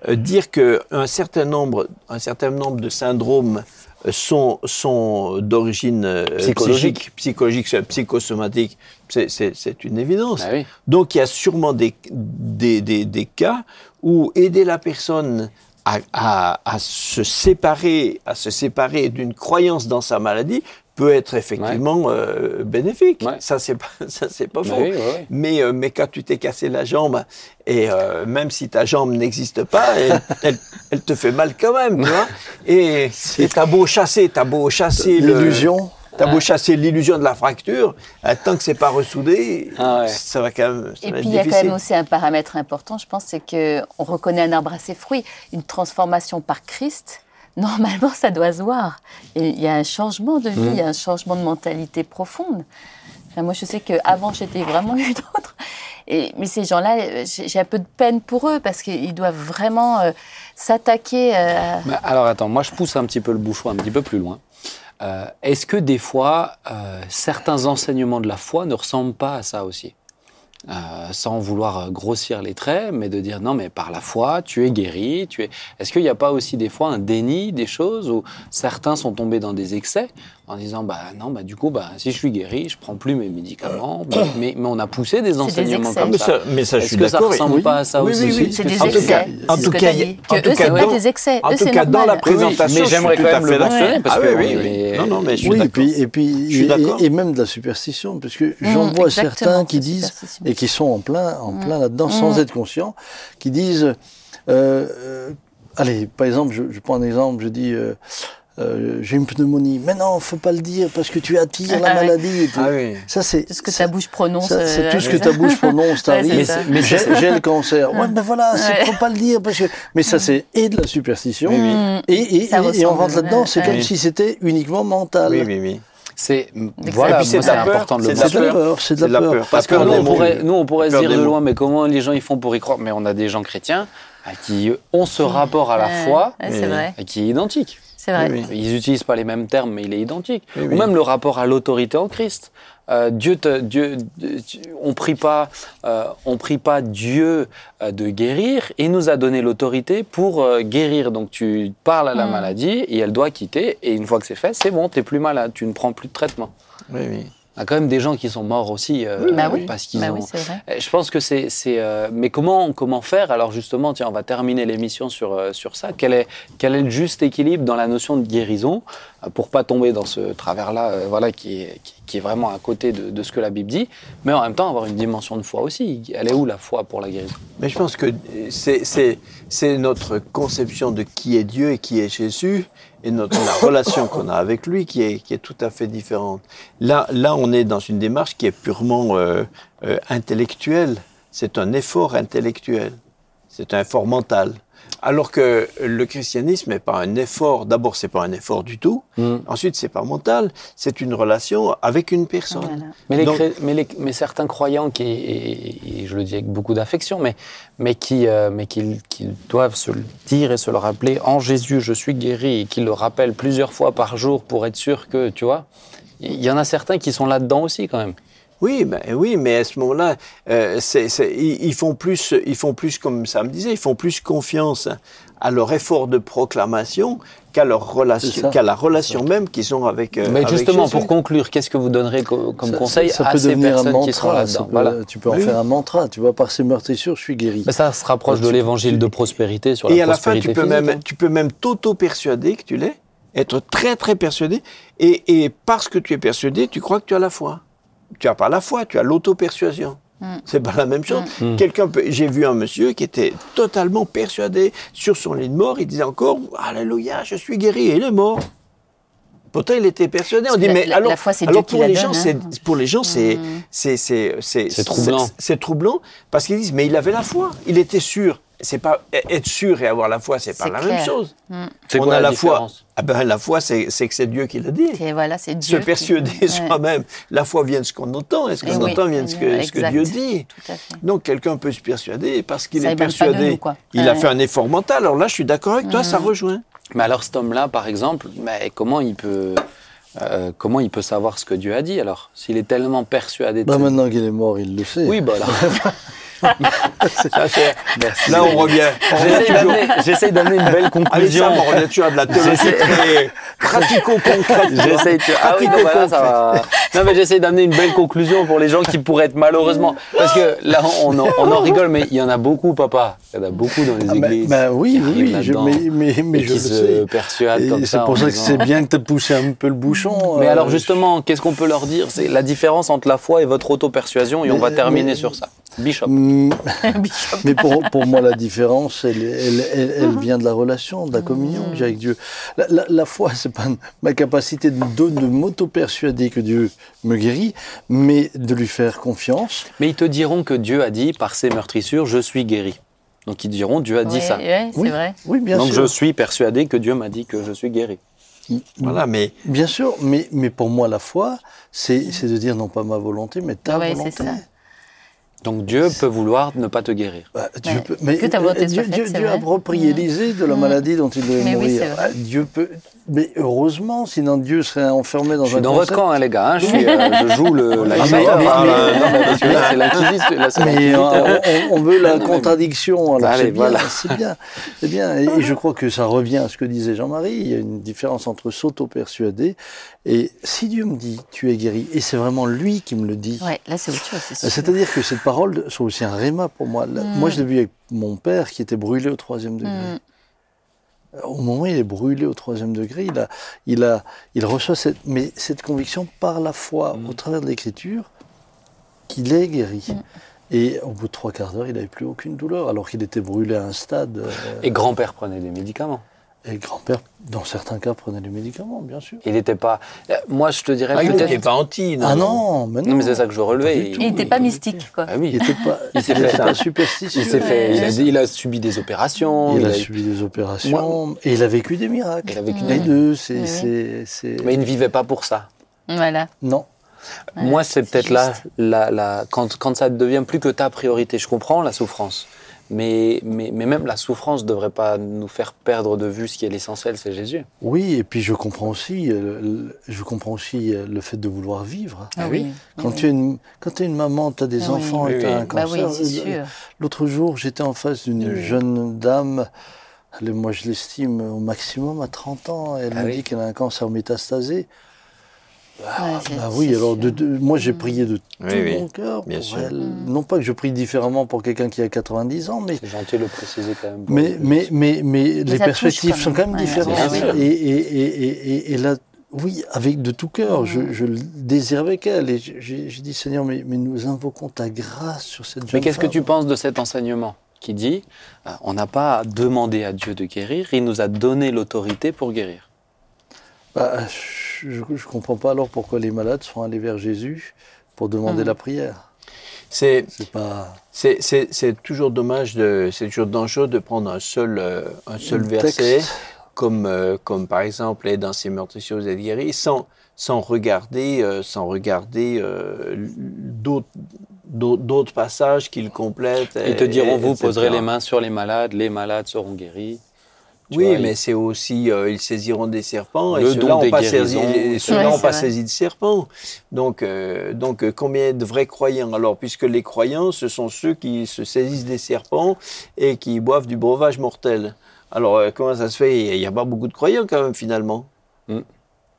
euh, dire qu'un certain nombre, un certain nombre de syndromes euh, sont, sont d'origine euh, Psychologique. psychosomatique, c'est- c'est c'est une évidence. Oui. Donc il y a sûrement des, des, des, des cas où aider la personne à, à, à se séparer, à se séparer d'une croyance dans sa maladie peut être effectivement euh, bénéfique. Ouais. Ça c'est pas ça c'est pas Bah faux. oui, ouais. Mais, euh, mais quand tu t'es cassé la jambe, et euh, même si ta jambe n'existe pas, elle, elle, elle te fait mal quand même, tu vois. Et t'as beau chasser, t'as beau chasser L'illusion. T'as beau chasser l'illusion de la fracture, euh, tant que c'est pas ressoudé, Ah ouais. ça va quand même. Ça Et va puis il y a quand même aussi un paramètre important, je pense, c'est que on reconnaît un arbre à ses fruits. Une transformation par Christ, normalement, ça doit se voir. Et il y a un changement de vie, il y a un changement de mentalité profonde. Enfin, moi, je sais qu'avant, j'étais vraiment une autre. Et, mais ces gens-là, j'ai un peu de peine pour eux parce qu'ils doivent vraiment euh, s'attaquer euh, alors attends, moi je pousse un petit peu le bouchon un petit peu plus loin. Euh, Est-ce que des fois, euh, certains enseignements de la foi ne ressemblent pas à ça aussi? Euh, Sans vouloir grossir les traits, mais de dire non, mais par la foi, tu es guéri. Tu es. Est-ce qu'il n'y a pas aussi des fois un déni des choses où certains sont tombés dans des excès? En disant bah non, bah du coup, bah si je suis guéri, je prends plus mes médicaments. Bah, mais, mais on a poussé des enseignements comme Mais ça. mais ça, je Est-ce suis que ça d'accord. ressemble oui. pas à ça Oui, aussi oui, oui. C'est que des ça- en tout excès. en tout que cas, t'as il y a- dit. en Que tout cas, c'est pas dans- des excès. en tout cas, dans la présentation, mais j'aimerais tout quand à même fait le d'accord. mentionner parce Ah que oui, oui, oui, oui. oui. Non, non, mais je suis d'accord. puis, et, puis Je suis et- d'accord. et, même de la superstition, parce que j'en vois certains qui disent, et qui sont en plein, en plein là-dedans, sans Mmh. être conscients, qui disent, euh, euh, allez, par exemple, je, je prends un exemple, je dis, euh, euh, j'ai une pneumonie, mais non, faut pas le dire parce que tu attires la Ah maladie. et tout. Ah oui. Ça, c'est Tout ce que ta bouche prononce. ça, c'est euh, tout ce que ta bouche prononce, Ouais, c'est t'arrive. ça. mais J'ai le cancer. Ouais, ben voilà, Ouais. faut pas le dire parce que. Mais ça, c'est et de la superstition. Oui, oui. Et, et, et- et on rentre là-dedans, c'est comme Oui. si c'était uniquement mental. Oui, oui, oui. C'est Et voilà, puis c'est moi, de c'est la peur, important de le c'est de la C'est de la mentionner. peur, c'est de la peur. Parce que nous, on pourrait, nous, on pourrait se dire de loin, mais comment les gens ils font pour y croire? Mais on a des gens chrétiens euh, qui ont ce rapport à la Ouais, foi ouais, Oui. c'est vrai. et qui est identique. C'est vrai. Oui, oui. Ils n'utilisent pas les mêmes termes, mais il est identique. Oui, Ou oui. même le rapport à l'autorité en Christ. Euh, Dieu, te, Dieu, tu- on prie pas, euh, on prie pas Dieu euh, de guérir. Il nous a donné l'autorité pour euh, guérir. Donc tu parles à la Mm. maladie et elle doit quitter. Et une fois que c'est fait, c'est bon, t'es plus malade, tu ne prends plus de traitement. Oui, oui. Il y a quand même des gens qui sont morts aussi euh, Bah oui. parce qu'ils Bah ont. oui, vrai. Eh, Je pense que c'est. c'est, euh, mais comment, comment faire? Alors justement, tiens, on va terminer l'émission sur, euh, sur ça. Quel est, quel est le juste équilibre dans la notion de guérison euh, pour pas tomber dans ce travers-là euh, voilà, qui, est, qui, qui est vraiment à côté de, de ce que la Bible dit, mais en même temps avoir une dimension de foi aussi. Elle est où la foi pour la guérison? Mais je pense que c'est- c'est c'est notre conception de qui est Dieu et qui est Jésus et notre, la relation qu'on a avec lui qui est, qui est tout à fait différente. Là, là, on est dans une démarche qui est purement euh, euh, intellectuelle. C'est un effort intellectuel. C'est un effort mental. Alors que le christianisme n'est pas un effort. D'abord, c'est pas un effort du tout. Ensuite, c'est pas mental. C'est une relation avec une personne. Voilà. Mais, les Donc- cré- mais, les- mais certains croyants, qui, et, et je le dis avec beaucoup d'affection, mais, mais, qui, euh, mais qui, qui doivent se le dire et se le rappeler, en Jésus, je suis guéri, et qui le rappellent plusieurs fois par jour pour être sûr que, tu vois, il y en a certains qui sont là-dedans aussi quand même. Oui, ben oui, mais à ce moment-là, euh, c'est- c'est- ils, ils font plus, ils font plus, comme ça me disait, ils font plus confiance à leur effort de proclamation qu'à leur relation, ça. qu'à la relation même qu'ils ont avec. euh, mais avec justement, Jésus. pour conclure, qu'est-ce que vous donnerez co- comme Ça- conseil ça à peut ces devenir un personnes qui sont mantra, ça là-dedans voilà. Tu peux en Oui. faire un mantra. Tu vois, par ces meurtrissures, je suis guéri. Mais ça se rapproche de l'évangile de prospérité sur Et la à la fin, prospérité tu peux physique, même, hein. tu peux même t'auto-persuader que tu l'es, être très très persuadé, et, et parce que tu es persuadé, tu crois que tu as la foi. Tu as pas la foi, tu as l'auto-persuasion. Mm. C'est pas la même chose. Mm. Quelqu'un peut, j'ai vu un monsieur qui était totalement persuadé sur son lit de mort, il disait encore, Alléluia, je suis guéri, et il est mort. Pourtant, il était persuadé. On dit, mais la- alors, la foi, c'est alors Dieu qui pour les donne, gens, c'est hein. pour les gens, c'est Mm. c'est c'est c'est C'est troublant. c'est- C'est troublant parce qu'ils disent, mais il avait la foi, il était sûr. C'est pas être sûr et avoir la foi, c'est pas C'est la clair. même chose. C'est On quoi a la la foi. Ah ben, la foi, c'est c'est que c'est Dieu qui l'a dit. Et voilà, c'est Dieu. Se persuader qui- Ouais. soi-même. La foi vient de ce qu'on entend. Et ce Eh qu'on oui, entend vient de ce que, ce que exact. Dieu dit. Tout à fait. Donc quelqu'un peut se persuader parce qu'il Ça est persuadé. nous. Il a fait un effort mental. Alors là, je suis d'accord avec toi, ça rejoint. Mais alors cet homme-là, par exemple, mais comment il peut, euh, comment il peut savoir ce que Dieu a dit alors? S'il est tellement persuadé de Bah, maintenant qu'il est mort, il le sait. Oui, bah alors. Ça, Merci. Là, on revient. On J'essaye d'amener- une belle conclusion. ça, on revient toujours à de la très pratico-concrète. J'essaye de... Ah oui, non, voilà, ça va. Non, mais j'essaye d'amener une belle conclusion pour les gens qui pourraient être malheureusement. Parce que là, on en, on en rigole, mais il y en a beaucoup, papa. Il y en a beaucoup dans les Ah, bah, églises. bah oui, qui oui, oui, je- mais, mais, mais je qui le se sais. persuadent comme ça. c'est pour ça que c'est bien que tu as poussé un peu le bouchon. Mais euh, alors justement, qu'est-ce qu'on peut leur dire? C'est la différence entre la foi et votre auto-persuasion, et on Mais- va terminer mais- sur ça. Bishop. Mais pour, pour moi, la différence, elle, elle, elle, elle Mhm. vient de la relation, de la communion que j'ai avec Dieu. La, la, la foi, c'est pas ma capacité de, de, de m'auto-persuader que Dieu me guérit, mais de lui faire confiance. Mais ils te diront que Dieu a dit, par ses meurtrissures, je suis guéri. Donc ils diront, Dieu a dit ça. ouais, c'est Oui. vrai. Oui, bien Donc sûr. je suis persuadé que Dieu m'a dit que je suis guéri. Voilà, mais Bien sûr, mais, mais pour moi, la foi, c'est c'est de dire non pas ma volonté, mais ta Ouais, volonté. Donc Dieu peut vouloir ne pas te guérir. Bah, Dieu Ouais. peut- mais Que ta volonté soit Dieu, faite, Dieu- c'est Dieu a vrai. approprié. Élisée de la Mm. maladie dont il devait Mais mourir. Ah, Dieu peut. Mais heureusement, sinon Dieu serait enfermé dans Je suis un dans votre camp, hein, les gars. hein. Je, suis, euh, je joue le, la mais- guerre, mais- mais- non, mais parce que là, c'est l'inquisition. là, c'est Mais l'inquisiteur. on, on veut la contradiction. Alors Allez, c'est bien, c'est bien, c'est bien. Et, et je crois que ça revient à ce que disait Jean-Marie. Il y a une différence entre s'auto-persuader et si Dieu me dit tu es guéri, et c'est vraiment lui qui me le dit. Ouais, là, c'est autre chose, c'est sûr. C'est-à-dire que cette parole, c'est aussi un réma pour moi. Là, Mm. Moi, je l'ai vu avec mon père qui était brûlé au troisième degré. Mm. Au moment où il est brûlé au troisième degré, il, a, il, a, il reçoit cette, mais cette conviction par la foi, Mm. au travers de l'écriture, qu'il est guéri. Et au bout de trois quarts d'heure, il n'avait plus aucune douleur, alors qu'il était brûlé à un stade. euh, Et grand-père prenait des médicaments. Et grand-père, dans certains cas, prenait des médicaments, bien sûr. Il n'était pas. euh, Moi, je te dirais ah, il peut-être. n'était pas anti. Ah non, mais non. Non, mais c'est ça que je tout. Il n'était pas mystique, quoi. Ah Il oui. n'était pas, il fait pas ça. superstitieux. Il s'est fait. Il a, il subi des opérations. Il a subi des opérations et il a vécu des miracles. Il a vécu des deux, c'est, Oui. c'est, c'est- Mais il ne vivait pas pour ça. Voilà. non. Ouais, Moi, c'est c'est peut-être là, la, la, quand, quand ça devient plus que ta priorité. Je comprends la souffrance. Mais, mais, mais même la souffrance ne devrait pas nous faire perdre de vue ce qui est l'essentiel, c'est Jésus. Oui, et puis je comprends aussi, euh, le- je comprends aussi euh, le fait de vouloir vivre. Ah oui. Quand oui. tu es une, quand tu es une maman, tu as des Ah oui. enfants et Oui, tu as oui. un Bah cancer. oui, c'est Euh, sûr. L'autre jour, j'étais en face d'une Oui. jeune dame, moi je l'estime au maximum à 30 ans, elle Ah me oui. dit qu'elle a un cancer métastasé. Ouais, c'est- Bah oui, alors de, sûr. de- moi j'ai prié de Oui, tout oui, mon cœur bien pour sûr. elle. Non pas que je prie différemment pour quelqu'un qui a 90 ans, mais C'est gentil de le préciser quand même. Mais, mais, mais, mais les perspectives quand sont quand même Ouais, différentes. Et, et, et, et, et, et là, oui, avec de tout cœur, je, je le désire avec elle. Et j'ai dit, Seigneur, mais, mais nous invoquons ta grâce sur cette jeune Mais qu'est-ce que tu penses de cet enseignement qui dit euh, on n'a pas demandé à Dieu de guérir, il nous a donné l'autorité pour guérir? Bah, Je ne comprends pas alors pourquoi les malades sont allés vers Jésus pour demander Mhm. la prière. C'est pas. toujours dommage, c'est toujours dangereux de prendre un seul, euh, un seul verset, texte. comme, euh, comme par exemple est dans ces meurtrissures vous êtes guéris, sans, sans regarder, euh, sans regarder euh, d'autres d'autres passages qui le complètent. Ils te diront et- vous poserez les mains sur les malades, les malades seront guéris. Tu Oui, vois, mais il- c'est aussi, euh, ils saisiront des serpents, Le et ceux-là n'ont pas, saisi, Ouais, pas de serpent. Donc, euh, donc euh, combien de vrais croyants? Alors, puisque les croyants, ce sont ceux qui se saisissent des serpents et qui boivent du breuvage mortel. Alors, euh, comment ça se fait? Il n'y a pas beaucoup de croyants quand même, finalement. Mm.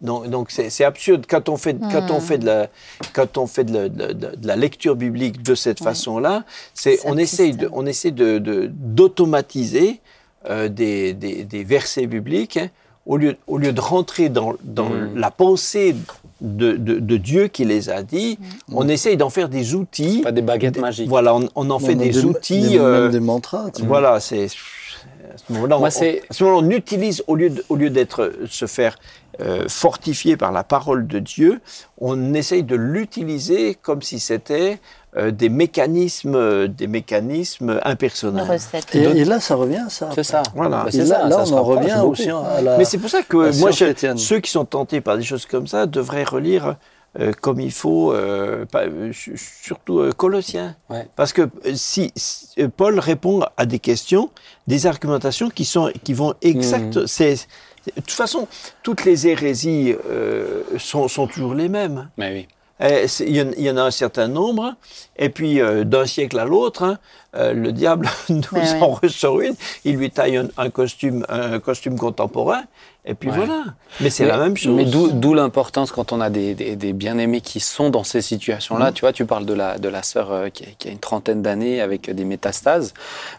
Donc, donc c'est, c'est absurde quand on fait, quand on Mm. fait de la, quand on fait de la, de- de- de la lecture biblique de cette façon-là, c'est, C'est on essaye, de, on essaie de, de- d'automatiser euh, des, des- des versets bibliques hein, au lieu, au lieu de rentrer dans, dans Mm. la pensée de, de- de Dieu qui les a dit, on essaye d'en faire des outils. pas des baguettes Des- magiques. Voilà, on, on en fait des, outils. des- euh, même des mantras. tu voilà, c'est à ce moment-là, on, utilise au lieu de- au lieu d'être se faire euh, fortifier par la parole de Dieu, on essaye de l'utiliser comme si c'était euh, des mécanismes, euh, des mécanismes impersonnels. Et, et là, ça revient, ça. C'est ça. Voilà. Bah, Et là, ça, là, ça on en revient beaucoup. aussi à la. Mais c'est pour ça que moi, je- ceux qui sont tentés par des choses comme ça devraient relire euh, comme il faut, euh, pas- euh, su- surtout euh, Colossiens. Ouais. Parce que si, si, Paul répond à des questions, des argumentations qui, sont, qui vont exact. Mhm. c'est- c'est- de toute façon, toutes les hérésies euh, sont, sont toujours les mêmes. Mais oui. Eh, Il y, en- a un certain nombre, et puis euh, d'un siècle à l'autre, hein, euh, le diable nous Ouais, en ressort une. Il lui taille un, un costume, un costume contemporain, Et puis Ouais. voilà. Mais c'est la même chose. Mais d'où l'importance quand on a des, des- des bien-aimés qui sont dans ces Mm. situations-là. Tu vois, tu parles de la, de la sœur euh, qui, a- qui a une trentaine d'années avec des métastases,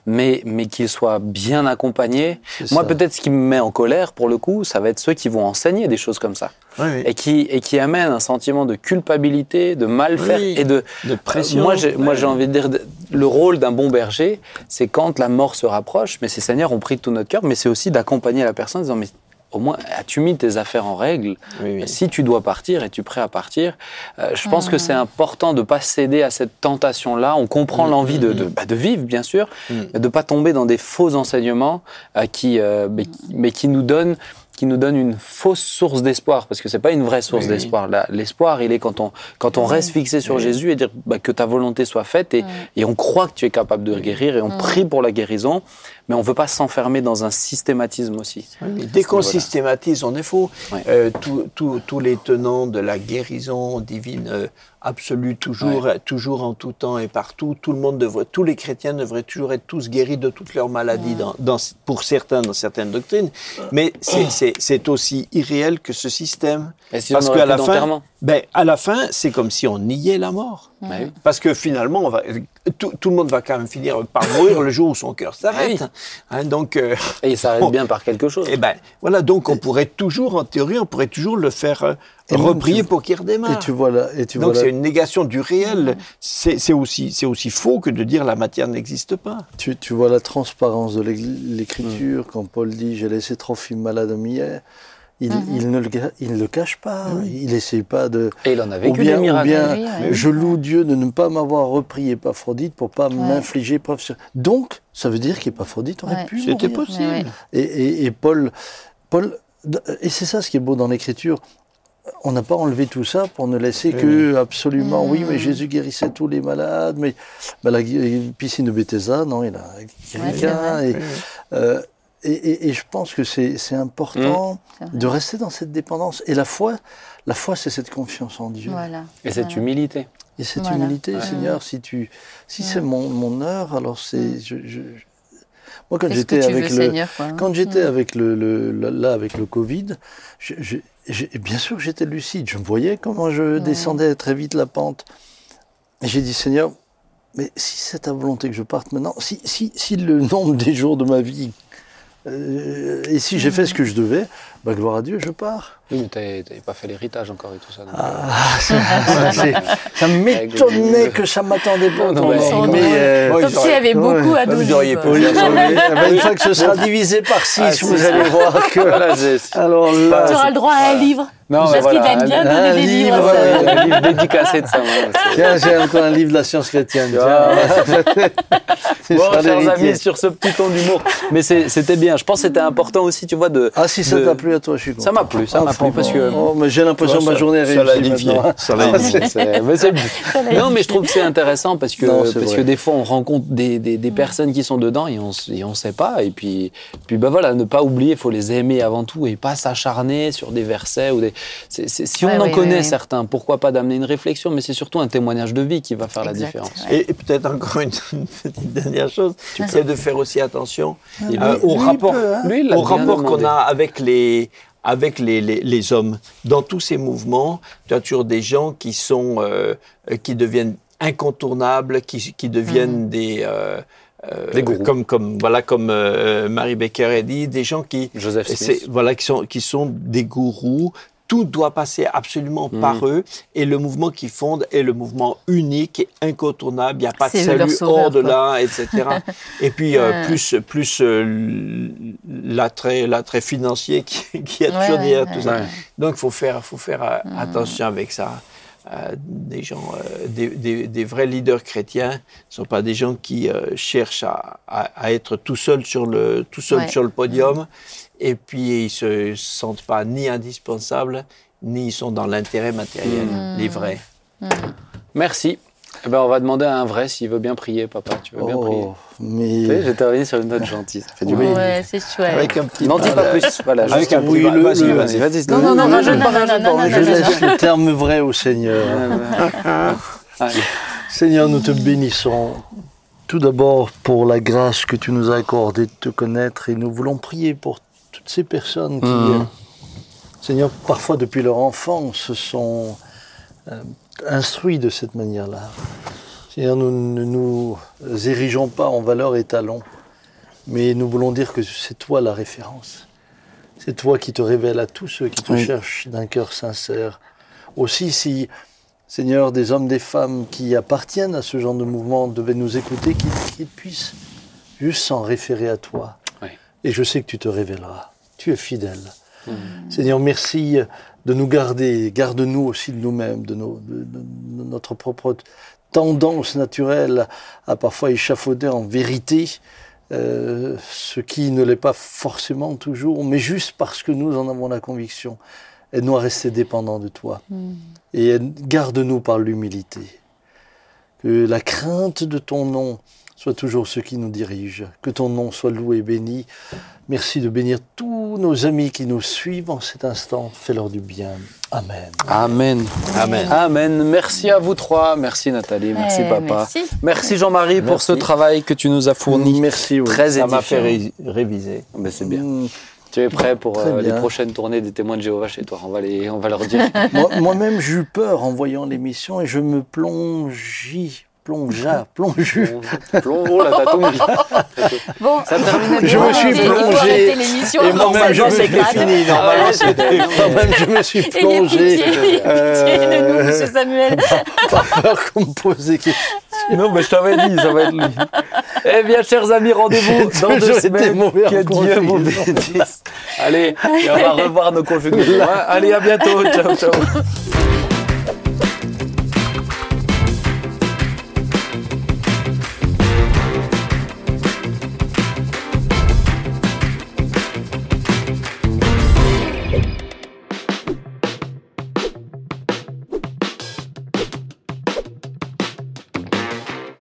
mais, mais qu'ils soient bien accompagnés. Moi, peut-être ce qui me met en colère, pour le coup, ça va être ceux qui vont enseigner des choses comme ça. Oui, oui. Et qui, et qui amènent un sentiment de culpabilité, de mal faire et de, de pression. moi, j'ai, Ouais. envie de dire, le rôle d'un bon berger, c'est quand la mort se rapproche, mais ces seigneurs ont pris de tout notre cœur, mais c'est aussi d'accompagner la personne en disant, mais au moins, as-tu mis tes affaires en règle Oui, oui. Si tu dois partir, es-tu prêt à partir Euh, Je pense que c'est important de pas céder à cette tentation-là. On comprend Mm, l'envie de, mm, de, mm. bah, de vivre, bien sûr, mais de pas tomber dans des faux enseignements euh, qui, euh, mais, qui- mais qui nous donnent qui nous donne une fausse source d'espoir, parce que c'est pas une vraie source Oui. d'espoir. Là, L'espoir, il est quand on, quand on reste fixé sur Oui. Jésus et dire bah, que ta volonté soit faite, et, et on croit que tu es capable de guérir, et on prie pour la guérison, mais on veut pas s'enfermer dans un systématisme aussi. Oui, Dès qu'on Voilà. systématise, on est faux. Ouais. Euh, tous- les tenants de la guérison divine euh, absolue, toujours, toujours en tout temps et partout, tout le monde devrait, tous les chrétiens devraient toujours être tous guéris de toutes leurs maladies, dans, dans- pour certains, dans certaines doctrines. Mais c'est- aussi irréel que ce système. Si Parce qu'à la fin, ben, à la fin, c'est comme si on niait la mort. Parce que finalement, on va, tout, tout le monde va quand même finir par mourir le jour où son cœur s'arrête. Ah Hein, donc, euh, Et il s'arrête Bon. bien par quelque chose. eh ben, voilà, donc on pourrait toujours, en théorie, on pourrait toujours le faire euh, Et reprier pour qu'il redémarre. Et tu vois là, et tu donc c'est une négation du réel. C'est aussi, c'est aussi faux que de dire la matière n'existe pas. Tu, tu vois la transparence de l'écriture quand Paul dit j'ai laissé Trophime malade hier. Il, il ne le, ga- il ne le cache pas. Il n'essaye pas de. Et il en a Ou vécu bien, des ou bien Oui, oui. je loue Dieu de ne pas m'avoir repris Épaphrodite pour pas m'infliger preuve sur. Donc, ça veut dire qu'Épaphrodite aurait Ouais. pu C'était possible. Ouais. Et, et- et Paul, Paul, et c'est ça ce qui est beau dans l'écriture. On n'a pas enlevé tout ça pour ne laisser que absolument, oui, mais Jésus guérissait tous les malades, mais bah, la gui- piscine de Bethesda, non, il a guéri et, euh, et, et- et je pense que c'est important vrai. de rester dans cette dépendance. Et la foi, la foi, c'est cette confiance en Dieu. Voilà. Et cette Voilà. humilité. Et cette Voilà. humilité, Ouais. Seigneur, si tu, si c'est mon, mon heure, alors c'est, je, je- moi quand j'étais veux, avec le, Seigneur. Quoi. quand j'étais avec le, le- le- là avec le Covid, je- bien sûr que j'étais lucide. Je voyais comment je descendais très vite la pente. Et j'ai dit Seigneur, mais si c'est ta volonté que je parte maintenant, si, si, si le nombre des jours de ma vie euh, et si j'ai fait ce que je devais, bah gloire à Dieu, je pars. Oui, mais t'avais pas fait l'héritage encore et tout ça. donc, Ah, ça, ça, c'est- ça m'étonnait que ça m'attendait pas. Non, mais- euh, Comme s'il y avait Ouais. beaucoup à Ah, vous auriez pas une fois que ce sera divisé par 6, Ah, vous allez voir que. Voilà, c'est- Alors là, Tu auras le droit à un livre. Non, Parce mais voilà, qu'il aime bien un- donner un des livres. livre, un livre dédicacé de ça. Tiens, j'ai encore un livre de la science chrétienne. Ah, Bon, chers amis, sur ce petit ton d'humour. Mais c'était bien. Je pense que c'était important aussi, tu vois, de. Ah, si ça de- t'a plu à toi, je suis content. Ça m'a plu, ça Ah, m'a plu parce que. Oh, mais j'ai l'impression que ma journée est réussie. Ça l'a Ah, Ça l'a non, mais je trouve que c'est intéressant parce que, Non, c'est parce vrai. que des fois on rencontre des, des, des personnes qui sont dedans et on on sait pas. Et puis, puis bah voilà, ne pas oublier, il faut les aimer avant tout et pas s'acharner sur des versets ou des. C'est- c'est- si Ouais, on en connaît certains, pourquoi pas d'amener une réflexion, mais c'est surtout un témoignage de vie qui va faire la différence. ouais. Et, et peut-être encore une, une petite dernière chose, c'est de faire aussi attention Et euh, lui- au lui, rapport, peut, hein. Lui, au rapport qu'on a avec les avec les, les, les hommes. Dans tous ces mouvements, tu as toujours des gens qui sont euh, qui deviennent incontournables, qui, qui deviennent des euh, euh, Des gourous. comme comme voilà comme euh, Marie Becker a dit, des gens qui Joseph Smith. c'est- voilà qui sont qui sont des gourous. Tout doit passer absolument par eux et le mouvement qu'ils fondent est le mouvement unique et incontournable. Il n'y a pas de salut sauveur, hors de quoi. là, etc. et puis euh, plus plus euh, l'attrait l'attrait financier qui, qui est toujours ouais, derrière ouais. tout ça. Ouais. Donc il faut faire faut faire euh, attention avec ça. Euh, des gens, euh, des, des- des vrais leaders chrétiens ne sont pas des gens qui euh, cherchent à, à- à être tout seuls sur le, tout seul Ouais. sur le podium et puis ils se sentent pas ni indispensables ni ils sont dans l'intérêt matériel, Mm. les vrais. Merci. Eh ben, on va demander à un vrai s'il veut bien prier, papa. Tu veux bien prier Oh, Tu sais, mais. J'ai terminé sur une note gentille. Ça fait du bien. Ouais, c'est chouette. Avec un petit N'en dis pas plus. Voilà, Avec juste un petit le- Vas-y, vas-y. Vas-y, Non, non, non, non, Je non, non, laisse le terme vrai au Seigneur. Seigneur, nous te bénissons tout d'abord pour la grâce que tu nous as accordée de te connaître et nous voulons prier pour toutes ces personnes qui, Mhm. euh, Seigneur, parfois depuis leur enfance, se sont euh, instruits de cette manière-là. Seigneur, nous ne nous érigeons pas en valeur et talon, mais nous voulons dire que c'est toi la référence. C'est toi qui te révèles à tous ceux qui te Oui. cherchent d'un cœur sincère. Aussi, si, Seigneur, des hommes, des femmes qui appartiennent à ce genre de mouvement devaient nous écouter, qu'ils qu'ils puissent juste s'en référer à toi. Et je sais que tu te révéleras. Tu es fidèle. Seigneur, merci de nous garder. Garde-nous aussi de nous-mêmes, de, nos- de- de- de notre propre tendance naturelle à parfois échafauder en vérité euh, ce qui ne l'est pas forcément toujours, mais juste parce que nous en avons la conviction. Aide-nous à rester dépendants de toi. Et aide- garde-nous par l'humilité. Que la crainte de ton nom soit toujours ce qui nous dirige. Que ton nom soit loué et béni. Merci de bénir tous nos amis qui nous suivent en cet instant. Fais-leur du bien. Amen. Amen. Amen. Amen. Merci à vous trois. Merci Nathalie. Merci Eh, papa. merci. Merci Jean-Marie pour ce travail que tu nous as fourni. Merci. oui. Très Ça m'a fait ré- réviser. Ben, c'est bien. Mm. Tu es prêt pour euh, les prochaines tournées des témoins de Jéhovah chez toi? On va, les, on va leur dire. Moi- Moi-même, j'ai eu peur en voyant l'émission et je me plongeais, plongea, plongeus. Plomb, oh la tatouille. Bon, Ça terminait Je me suis plongé. Et moi-même, je me suis fini. Normalement, c'était. Moi-même, je me suis plongé. pitié, de nous, Euh, monsieur Samuel. Pas peur qu'on me pose des questions. Non, mais je t'avais dit, ça va être lui. Eh bien, chers amis, rendez-vous dans deux semaines. Que Dieu vous bénisse. Allez, et on va revoir nos conjugaisons. Allez, à bientôt. Ciao, ciao.